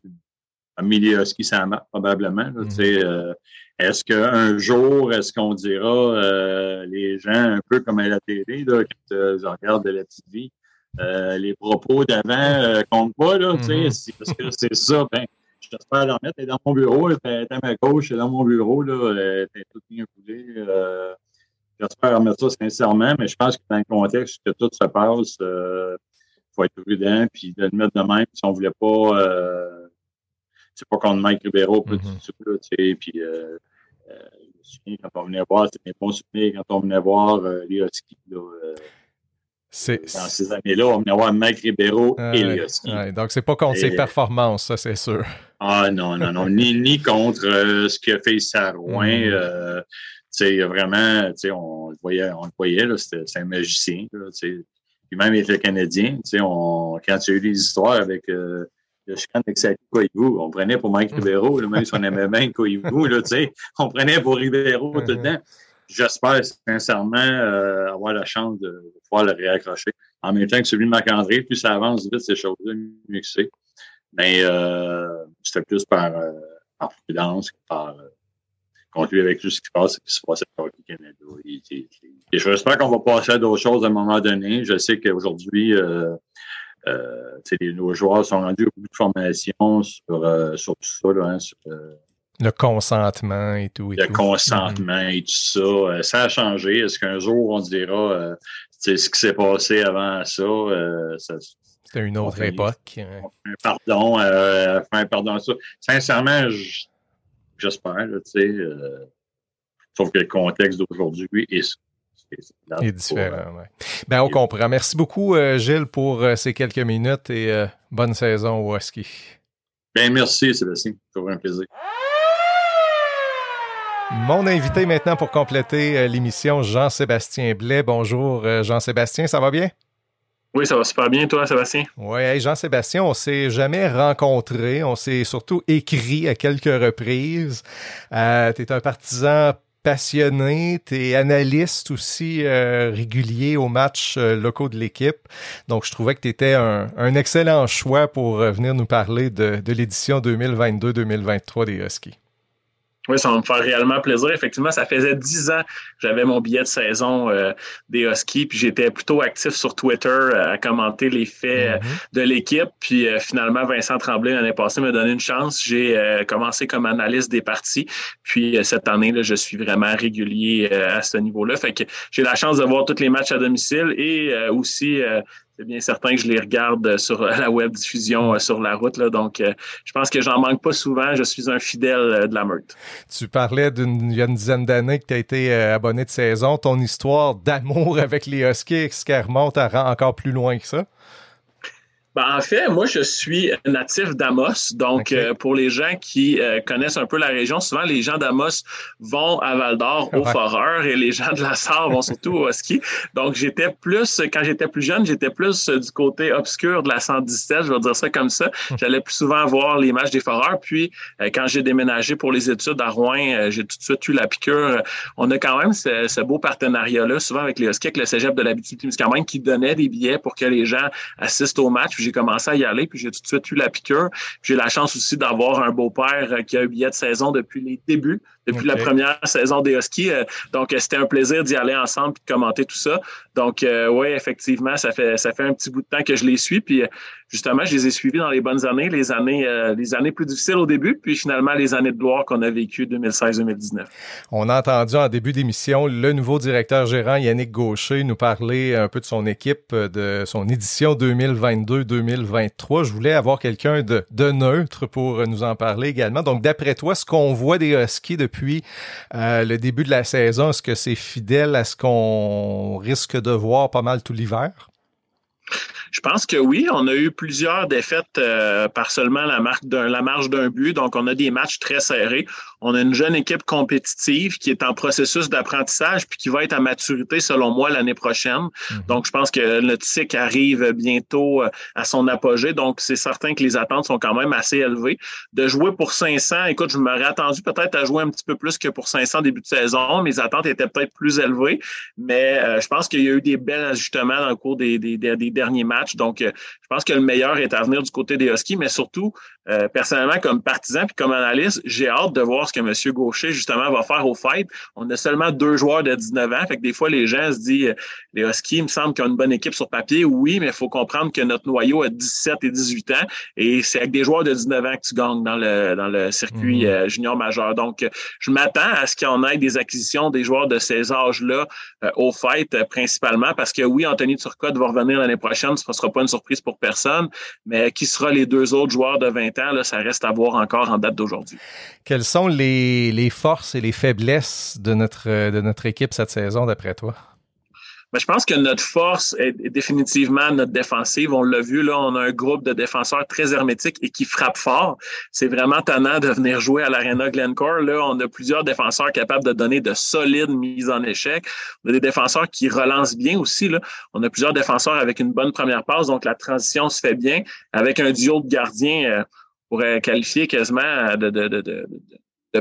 un milieu ski Sama, probablement. Mm -hmm. euh, est-ce qu'un jour, est-ce qu'on dira euh, les gens, un peu comme à la télé, là, quand euh, je regarde de la TV, euh, les propos d'avant comptent pas, là, parce que c'est ça, ben, J'espère l'en mettre. Elle est dans mon bureau. Elle est à ma gauche. Elle est dans mon bureau. Là. Elle est toute bien coulée. Euh, J'espère remettre ça sincèrement, mais je pense que dans le contexte que tout se passe, il euh, faut être prudent puis de le mettre de même si on ne voulait pas. Euh, c'est pas contre Mike Ribeiro, mm -hmm. tu sais, puis euh, euh, quand on venait voir, c'était un bon souvenir quand on venait voir les Huskies, là, euh, dans ces années-là, on venait voir Mike Ribeiro et les Huskies. Ouais, donc, c'est pas contre ses performances, ça, c'est sûr. Ah non, non, non, ni, ni contre euh, ce a fait Sarouin. Mm -hmm. sais, vraiment, on le voyait, on le voyait, c'est un magicien. Là, puis même il était canadien. On, quand il y a eu des histoires avec le chicane avec sa Koivu. On prenait pour Mike Ribeiro, même si on aimait bien Koivu, là, on prenait pour Ribeiro tout le temps. J'espère sincèrement euh, avoir la chance de pouvoir le réaccrocher. En même temps que celui de Marc-André, plus ça avance vite, ces choses-là, mieux que. Mais euh, c'était plus par, euh, par prudence que par euh, conclure avec tout ce qui se passe, ce qui se passe avec le Canada. Et, et, et j'espère qu'on va passer à d'autres choses à un moment donné. Je sais qu'aujourd'hui, euh, euh, nos joueurs sont rendus au bout de formation sur, sur tout ça. Là, hein, le consentement et tout. Et le tout. consentement et tout ça. Euh, ça a changé. Est-ce qu'un jour, on dira euh, ce qui s'est passé avant ça? Euh, ça C'était une autre époque. Un pardon, euh, un pardon ça. Sincèrement, j'espère, tu sais. sauf que le contexte d'aujourd'hui est est différent, ouais. Ben, on comprend. Merci beaucoup, euh, Gilles, pour euh, ces quelques minutes et euh, bonne saison au Husky. Ben, merci, Sébastien. Toujours un plaisir. Mon invité maintenant pour compléter l'émission, Jean-Sébastien Blais. Bonjour, Jean-Sébastien, ça va bien? Oui, ça va super bien, toi, Sébastien? Oui, hey, Jean-Sébastien, on s'est jamais rencontrés, on s'est surtout écrit à quelques reprises. Euh, tu es un partisan passionné, tu es analyste aussi euh, régulier aux matchs euh, locaux de l'équipe. Donc, je trouvais que tu étais un, un, excellent choix pour euh, venir nous parler de, de l'édition 2022-2023 des Huskies. Oui, ça va me faire réellement plaisir. Effectivement, ça faisait dix ans que j'avais mon billet de saison euh, des Huskies, puis j'étais plutôt actif sur Twitter euh, à commenter les faits mm -hmm. de l'équipe. Puis euh, finalement, Vincent Tremblay l'année passée m'a donné une chance. J'ai euh, commencé comme analyste des parties. Puis cette année, là, je suis vraiment régulier à ce niveau-là. Fait que j'ai la chance de voir tous les matchs à domicile et aussi c'est bien certain que je les regarde sur la web diffusion euh, sur la route. Donc, euh, je pense que j'en manque pas souvent. Je suis un fidèle euh, de la meute. Tu parlais d'une dizaine d'années que tu as été abonné de saison. Ton histoire d'amour avec les Huskies, est-ce qu'elle remonte à encore plus loin que ça? Ben, en fait, moi, je suis natif d'Amos. Donc, okay. euh, pour les gens qui euh, connaissent un peu la région, souvent, les gens d'Amos vont à Val-d'Or au ouais. Foreur et les gens de la Sarre vont surtout au ski. Donc, j'étais plus, quand j'étais plus jeune, j'étais plus du côté obscur de la 117, je vais dire ça comme ça. J'allais plus souvent voir les matchs des Foreurs. Puis, euh, quand j'ai déménagé pour les études à Rouen, j'ai tout de suite eu la piqûre. On a quand même ce, ce beau partenariat-là, souvent avec les Huskies, avec le cégep de l'Abitibi-Témiscamingue, qui donnait des billets pour que les gens assistent au match. Puis j'ai commencé à y aller, puis j'ai tout de suite eu la piqûre. J'ai la chance aussi d'avoir un beau-père qui a un billet de saison depuis les débuts, depuis okay. la première saison des Huskies. Donc, c'était un plaisir d'y aller ensemble et de commenter tout ça. Donc, euh, oui, effectivement, ça fait, ça fait un petit bout de temps que je les suis. Puis, justement, je les ai suivis dans les bonnes années, les années, euh, les années plus difficiles au début, puis finalement, les années de gloire qu'on a vécues 2016-2019. On a entendu en début d'émission le nouveau directeur gérant Yannick Gaucher nous parler un peu de son équipe, de son édition 2022-2023. Je voulais avoir quelqu'un de, de neutre pour nous en parler également. Donc, d'après toi, ce qu'on voit des Huskies depuis euh, le début de la saison, est-ce que c'est fidèle à ce qu'on risque de voir pas mal tout l'hiver? Je pense que oui. On a eu plusieurs défaites euh, par seulement la, marque la marge d'un but. Donc, on a des matchs très serrés. On a une jeune équipe compétitive qui est en processus d'apprentissage puis qui va être à maturité, selon moi, l'année prochaine. -hmm. Donc, je pense que le TIC arrive bientôt euh, à son apogée. Donc, c'est certain que les attentes sont quand même assez élevées. De jouer pour 500, écoute, je m'aurais attendu peut-être à jouer un petit peu plus que pour 500 début de saison. Mes attentes étaient peut-être plus élevées, mais euh, je pense qu'il y a eu des bels ajustements dans le cours des, des, des derniers matchs. Donc, euh, je pense que le meilleur est à venir du côté des Huskies, mais surtout, euh, personnellement, comme partisan puis comme analyste, j'ai hâte de voir ce que M. Gaucher, justement, va faire au fight. On a seulement deux joueurs de 19 ans. Fait que des fois, les gens se disent, les Huskies, il me semble qu'ils ont une bonne équipe sur papier. Oui, mais il faut comprendre que notre noyau a 17 et 18 ans et c'est avec des joueurs de 19 ans que tu gagnes dans le, dans le circuit mmh. euh, junior majeur. Donc, je m'attends à ce qu'il y en ait des acquisitions des joueurs de ces âges-là euh, au fight, euh, principalement, parce que oui, Anthony Turcotte va revenir l'année prochaine. Ça ne sera pas une surprise pour personne. Mais qui sera les deux autres joueurs de 20 ans, ça reste à voir encore en date d'aujourd'hui. Quelles sont les, forces et les faiblesses de notre équipe cette saison, d'après toi? Je pense que notre force est, définitivement notre défensive. On l'a vu, là, on a un groupe de défenseurs très hermétiques et qui frappent fort. C'est vraiment tannant de venir jouer à l'Arena Glencore. Là, on a plusieurs défenseurs capables de donner de solides mises en échec. On a des défenseurs qui relancent bien aussi. Là. On a plusieurs défenseurs avec une bonne première passe, donc la transition se fait bien. Avec un duo de gardiens, euh, pourrait qualifier quasiment de, de, de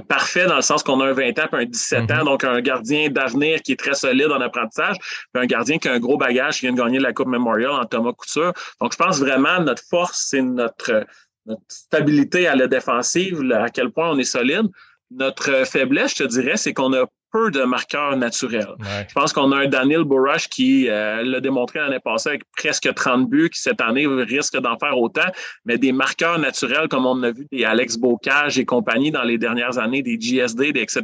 parfait dans le sens qu'on a un 20 ans puis un 17 ans, mhm. donc un gardien d'avenir qui est très solide en apprentissage, puis un gardien qui a un gros bagage, qui vient de gagner la Coupe Memorial en Thomas Couture. Donc, je pense vraiment notre force, c'est notre, notre stabilité à la défensive, à quel point on est solide. Notre faiblesse, je te dirais, c'est qu'on a peu de marqueurs naturels. Je pense qu'on a un Daniel Bourash qui euh, l'a démontré l'année passée avec presque 30 buts, qui cette année risque d'en faire autant, mais des marqueurs naturels comme on a vu des Alex Bocage et compagnie dans les dernières années, des GSD, des etc.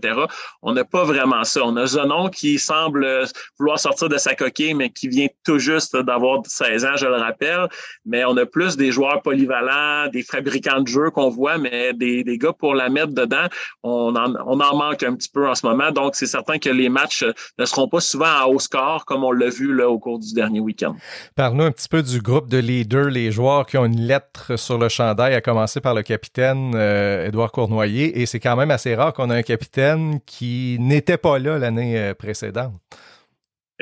On n'a pas vraiment ça. On a Zenon qui semble vouloir sortir de sa coquille, mais qui vient tout juste d'avoir 16 ans, je le rappelle. Mais on a plus des joueurs polyvalents, des fabricants de jeux qu'on voit, mais des, des gars pour la mettre dedans, on en, on en manque un petit peu en ce moment. Donc, c'est certain que les matchs euh, ne seront pas souvent à haut score comme on l'a vu au cours du dernier week-end. Parle-nous un petit peu du groupe de leaders, les joueurs qui ont une lettre sur le chandail, à commencer par le capitaine euh, Édouard Cournoyer. Et c'est quand même assez rare qu'on ait un capitaine qui n'était pas là l'année euh, précédente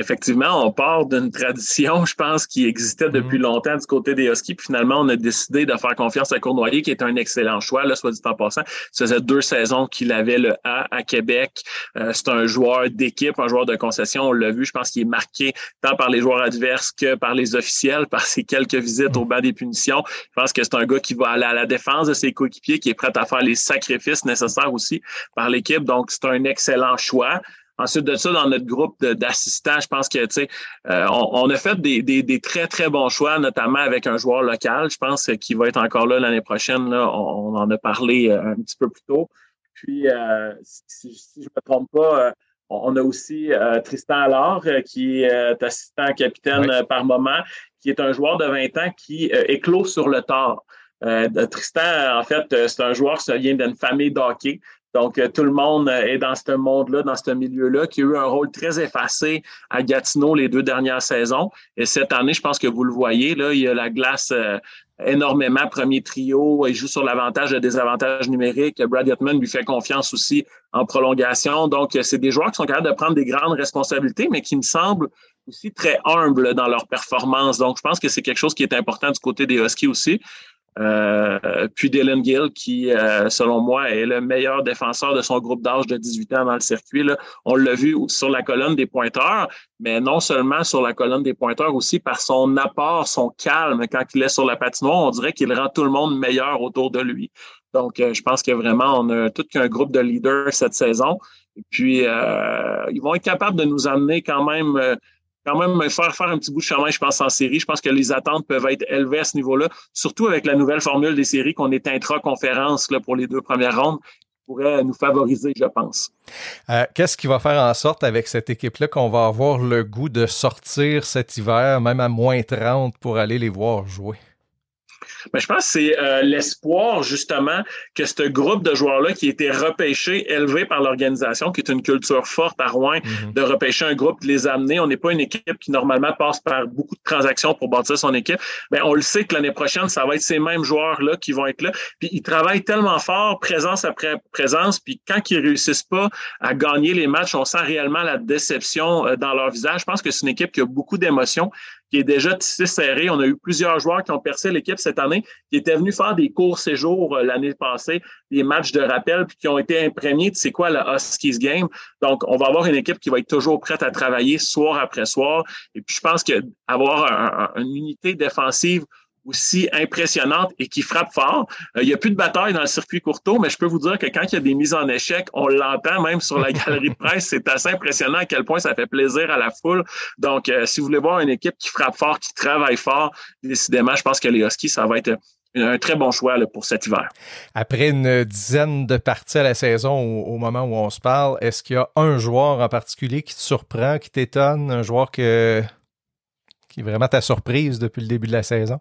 effectivement, on part d'une tradition, je pense, qui existait depuis mhm. longtemps du côté des Huskies. Puis finalement, on a décidé de faire confiance à Cournoyer, qui est un excellent choix, là, soit dit en passant. Ça faisait deux saisons qu'il avait le A à Québec. Euh, c'est un joueur d'équipe, un joueur de concession. On l'a vu, je pense qu'il est marqué tant par les joueurs adverses que par les officiels, par ses quelques visites au bas des punitions. Je pense que c'est un gars qui va aller à la défense de ses coéquipiers, qui est prêt à faire les sacrifices nécessaires aussi par l'équipe. Donc, c'est un excellent choix. Ensuite de ça, dans notre groupe d'assistants, je pense que euh, on, a fait des, très, très bons choix, notamment avec un joueur local, je pense, qui va être encore là l'année prochaine. Là, on, en a parlé euh, un petit peu plus tôt. Puis, euh, si, je ne me trompe pas, on a aussi Tristan Allard, qui est assistant capitaine par moment, qui est un joueur de 20 ans qui éclose sur le tard. Tristan, en fait, c'est un joueur qui vient d'une famille d'hockey. Donc, euh, tout le monde euh, est dans ce monde-là, dans ce milieu-là, qui a eu un rôle très effacé à Gatineau les deux dernières saisons. Et cette année, je pense que vous le voyez, là, il y a la glace euh, énormément, premier trio, il joue sur l'avantage et le désavantage numérique. Brad Yatman lui fait confiance aussi en prolongation. Donc, c'est des joueurs qui sont capables de prendre des grandes responsabilités, mais qui me semblent aussi très humbles dans leur performance. Donc, je pense que c'est quelque chose qui est important du côté des Huskies aussi. Euh, puis Dylan Gill, qui, euh, selon moi, est le meilleur défenseur de son groupe d'âge de 18 ans dans le circuit. On l'a vu sur la colonne des pointeurs, mais non seulement sur la colonne des pointeurs, aussi par son apport, son calme quand il est sur la patinoire. On dirait qu'il rend tout le monde meilleur autour de lui. Donc, euh, je pense que vraiment, on a tout qu'un groupe de leaders cette saison. Et puis, ils vont être capables de nous amener quand même quand même faire, faire un petit bout de chemin, je pense, en série. Je pense que les attentes peuvent être élevées à ce niveau-là, surtout avec la nouvelle formule des séries qu'on est intra-conférence pour les deux premières rondes pourrait nous favoriser, je pense. Euh, qu'est-ce qui va faire en sorte avec cette équipe-là qu'on va avoir le goût de sortir cet hiver, même à moins 30, pour aller les voir jouer? Mais je pense que c'est euh, l'espoir, justement, que ce groupe de joueurs-là qui a été repêché, élevé par l'organisation, qui est une culture forte à Rouen, mhm. de repêcher un groupe, de les amener. On n'est pas une équipe qui, normalement, passe par beaucoup de transactions pour bâtir son équipe. Mais on le sait que l'année prochaine, ça va être ces mêmes joueurs-là qui vont être là. Puis ils travaillent tellement fort, présence après présence, puis quand ils réussissent pas à gagner les matchs, on sent réellement la déception euh, dans leur visage. Je pense que c'est une équipe qui a beaucoup d'émotions qui est déjà tissé serré. On a eu plusieurs joueurs qui ont percé l'équipe cette année, qui étaient venus faire des courts séjours euh, l'année passée, des matchs de rappel, puis qui ont été imprégnés de c'est quoi la Huskies Game. Donc, on va avoir une équipe qui va être toujours prête à travailler soir après soir. Et puis, je pense qu'avoir une unité défensive aussi impressionnante et qui frappe fort. Euh, il n'y a plus de bataille dans le circuit courto, mais je peux vous dire que quand il y a des mises en échec, on l'entend même sur la galerie de presse. C'est assez impressionnant à quel point ça fait plaisir à la foule. Donc, euh, si vous voulez voir une équipe qui frappe fort, qui travaille fort, décidément, je pense que les Huskies, ça va être un très bon choix pour cet hiver. Après une dizaine de parties à la saison au, moment où on se parle, est-ce qu'il y a un joueur en particulier qui te surprend, qui t'étonne, un joueur que qui est vraiment ta surprise depuis le début de la saison?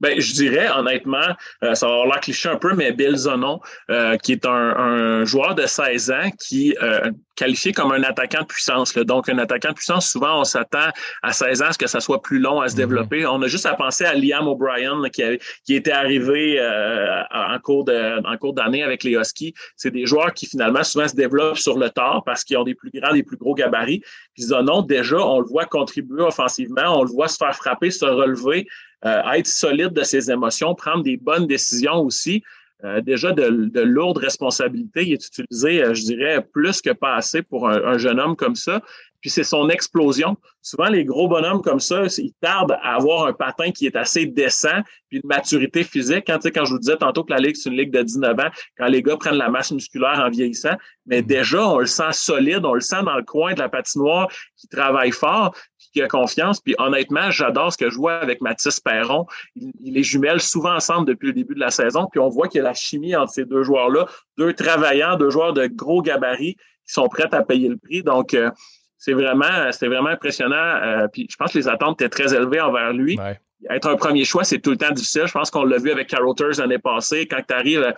Ben, je dirais honnêtement, euh, ça va avoir l'air cliché un peu, mais Bill Zonon, euh, qui est un, joueur de 16 ans qui euh, qualifié comme un attaquant de puissance. Donc, un attaquant de puissance, souvent, on s'attend à 16 ans à ce que ça soit plus long à se mhm. développer. On a juste à penser à Liam O'Brien qui, qui était arrivé euh, en cours de, en cours d'année avec les Huskies. C'est des joueurs qui finalement souvent se développent sur le tard parce qu'ils ont des plus grands, des plus gros gabarits. Puis Zonon, déjà, on le voit contribuer offensivement, on le voit se faire frapper, se relever, euh, être solide de ses émotions, prendre des bonnes décisions aussi. Euh, déjà de, lourdes responsabilités. Il est utilisé, euh, je dirais, plus que pas assez pour un, jeune homme comme ça. Puis c'est son explosion. Souvent, les gros bonhommes comme ça, ils tardent à avoir un patin qui est assez décent, puis une maturité physique. Quand, quand je vous disais tantôt que la Ligue, c'est une Ligue de 19 ans, quand les gars prennent la masse musculaire en vieillissant, mais mm. déjà, on le sent solide, on le sent dans le coin de la patinoire, qui travaille fort qui a confiance. Puis honnêtement, j'adore ce que je vois avec Mathis Perron. Il, les jumelle souvent ensemble depuis le début de la saison. Puis on voit qu'il y a la chimie entre ces deux joueurs-là, deux travaillants, deux joueurs de gros gabarits qui sont prêts à payer le prix. Donc, euh, c'est vraiment, c'est vraiment impressionnant. Euh, puis je pense que les attentes étaient très élevées envers lui. Être un premier choix, c'est tout le temps difficile. Je pense qu'on l'a vu avec Carothers l'année passée. Quand tu arrives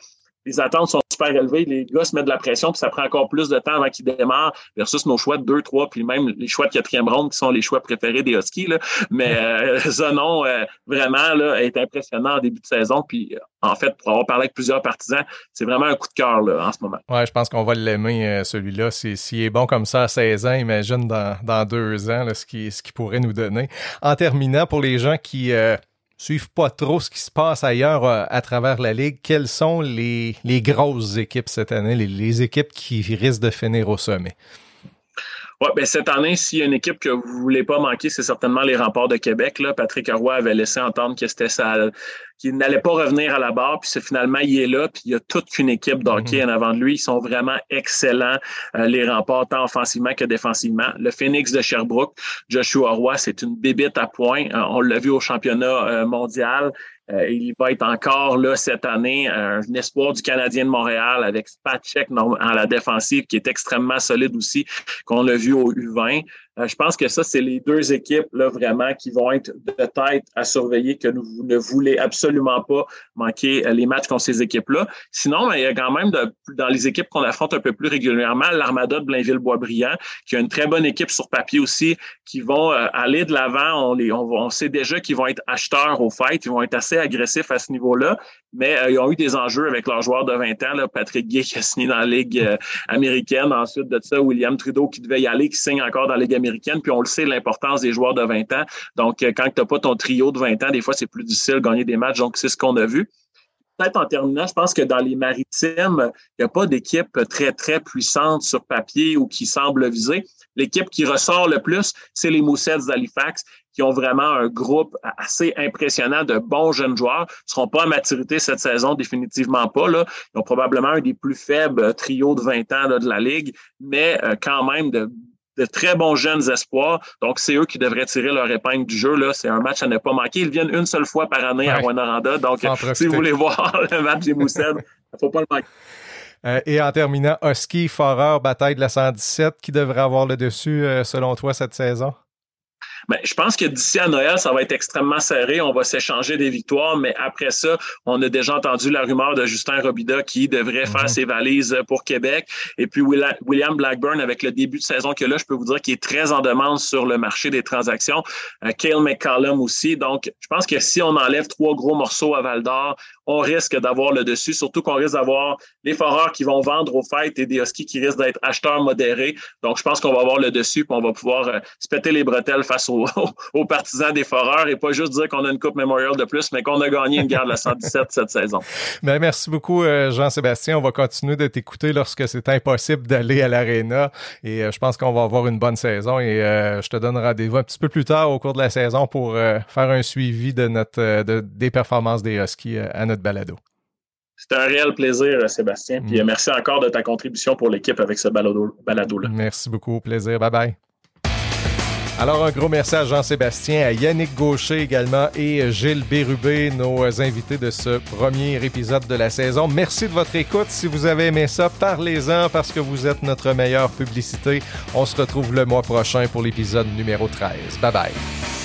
les attentes sont super élevées, les gars se mettent de la pression, puis ça prend encore plus de temps avant qu'ils démarrent, versus nos choix de 2, 3, puis même les choix de quatrième ronde qui sont les choix préférés des Huskies. Mais euh, euh, vraiment, là, est impressionnant en début de saison. Puis en fait, pour avoir parlé avec plusieurs partisans, c'est vraiment un coup de cœur en ce moment. Ouais, je pense qu'on va l'aimer, euh, celui-là. S'il est bon comme ça à 16 ans, imagine dans, dans deux ans ce qu'il ce qui pourrait nous donner. En terminant, pour les gens qui suivent pas trop ce qui se passe ailleurs euh, à travers la Ligue, quelles sont les, les grosses équipes cette année, les, équipes qui risquent de finir au sommet? Ouais, ben cette année, s'il y a une équipe que vous ne voulez pas manquer, c'est certainement les remparts de Québec. Là. Patrick Roy avait laissé entendre que c'était ça, qu'il n'allait pas revenir à la barre, puis c'est finalement il est là, puis il y a toute une équipe d'hockey mhm. en avant de lui. Ils sont vraiment excellents, euh, les remparts, tant offensivement que défensivement. Le Phoenix de Sherbrooke, Joshua Roy, c'est une bébite à point. Euh, on l'a vu au championnat euh, mondial. Euh, il va être encore là cette année, un espoir du Canadien de Montréal avec Spatchek à la défensive qui est extrêmement solide aussi, qu'on a vu au U20. Euh, je pense que ça, c'est les deux équipes là, vraiment qui vont être de tête à surveiller, que nous ne voulez absolument pas manquer euh, les matchs contre ces équipes-là. Sinon, ben, il y a quand même dans les équipes qu'on affronte un peu plus régulièrement, l'Armada de Blainville-Boisbriand, qui a une très bonne équipe sur papier aussi, qui vont euh, aller de l'avant. On, sait déjà qu'ils vont être acheteurs au fait, ils vont être assez agressifs à ce niveau-là, mais ils ont eu des enjeux avec leurs joueurs de 20 ans. Patrick Gay qui a signé dans la Ligue américaine. Ensuite de ça, William Trudeau qui devait y aller, qui signe encore dans la Ligue américaine puis on le sait, l'importance des joueurs de 20 ans. Donc, euh, quand tu n'as pas ton trio de 20 ans, des fois, c'est plus difficile de gagner des matchs. Donc, c'est ce qu'on a vu. Peut-être en terminant, je pense que dans les maritimes, il n'y a pas d'équipe très, très puissante sur papier ou qui semble viser. L'équipe qui ressort le plus, c'est les Moussets d'Halifax, qui ont vraiment un groupe assez impressionnant de bons jeunes joueurs. Ils ne seront pas à maturité cette saison, définitivement pas. Ils ont probablement un des plus faibles trios de 20 ans de la Ligue, mais euh, quand même de de très bons jeunes espoirs. Donc, c'est eux qui devraient tirer leur épingle du jeu. Là. C'est un match à ne pas manquer. Ils viennent une seule fois par année à Rwanda. Donc, si vous voulez voir le match des Moussed, il ne faut pas le manquer. Euh, et en terminant, Husky, Forer, bataille de la 117, qui devrait avoir le dessus euh, selon toi cette saison? Ben, je pense que d'ici à Noël, ça va être extrêmement serré. On va s'échanger des victoires, mais après ça, on a déjà entendu la rumeur de Justin Robida qui devrait faire mhm. ses valises pour Québec. Et puis William Blackburn, avec le début de saison que là, je peux vous dire qu'il est très en demande sur le marché des transactions. Euh, Kale McCallum aussi. Donc, je pense que si on enlève trois gros morceaux à Val d'Or, on risque d'avoir le dessus, surtout qu'on risque d'avoir les foreurs qui vont vendre aux fêtes et des huskies qui risquent d'être acheteurs modérés. Donc, je pense qu'on va avoir le dessus, puis on va pouvoir euh, se péter les bretelles face aux, partisans des foreurs et pas juste dire qu'on a une Coupe Memorial de plus, mais qu'on a gagné une guerre de la 117 cette saison. Ben, merci beaucoup, euh, Jean-Sébastien. On va continuer de t'écouter lorsque c'est impossible d'aller à l'aréna et euh, je pense qu'on va avoir une bonne saison et je te donne rendez-vous un petit peu plus tard au cours de la saison pour faire un suivi de notre des performances des Huskies à notre balado. C'est un réel plaisir, Sébastien. Puis mm. merci encore de ta contribution pour l'équipe avec ce balado-là. Merci beaucoup. Plaisir. Bye bye. Alors, un gros merci à Jean-Sébastien, à Yannick Gaucher également et Gilles Bérubé, nos invités de ce premier épisode de la saison. Merci de votre écoute. Si vous avez aimé ça, parlez-en parce que vous êtes notre meilleure publicité. On se retrouve le mois prochain pour l'épisode numéro 13. Bye bye.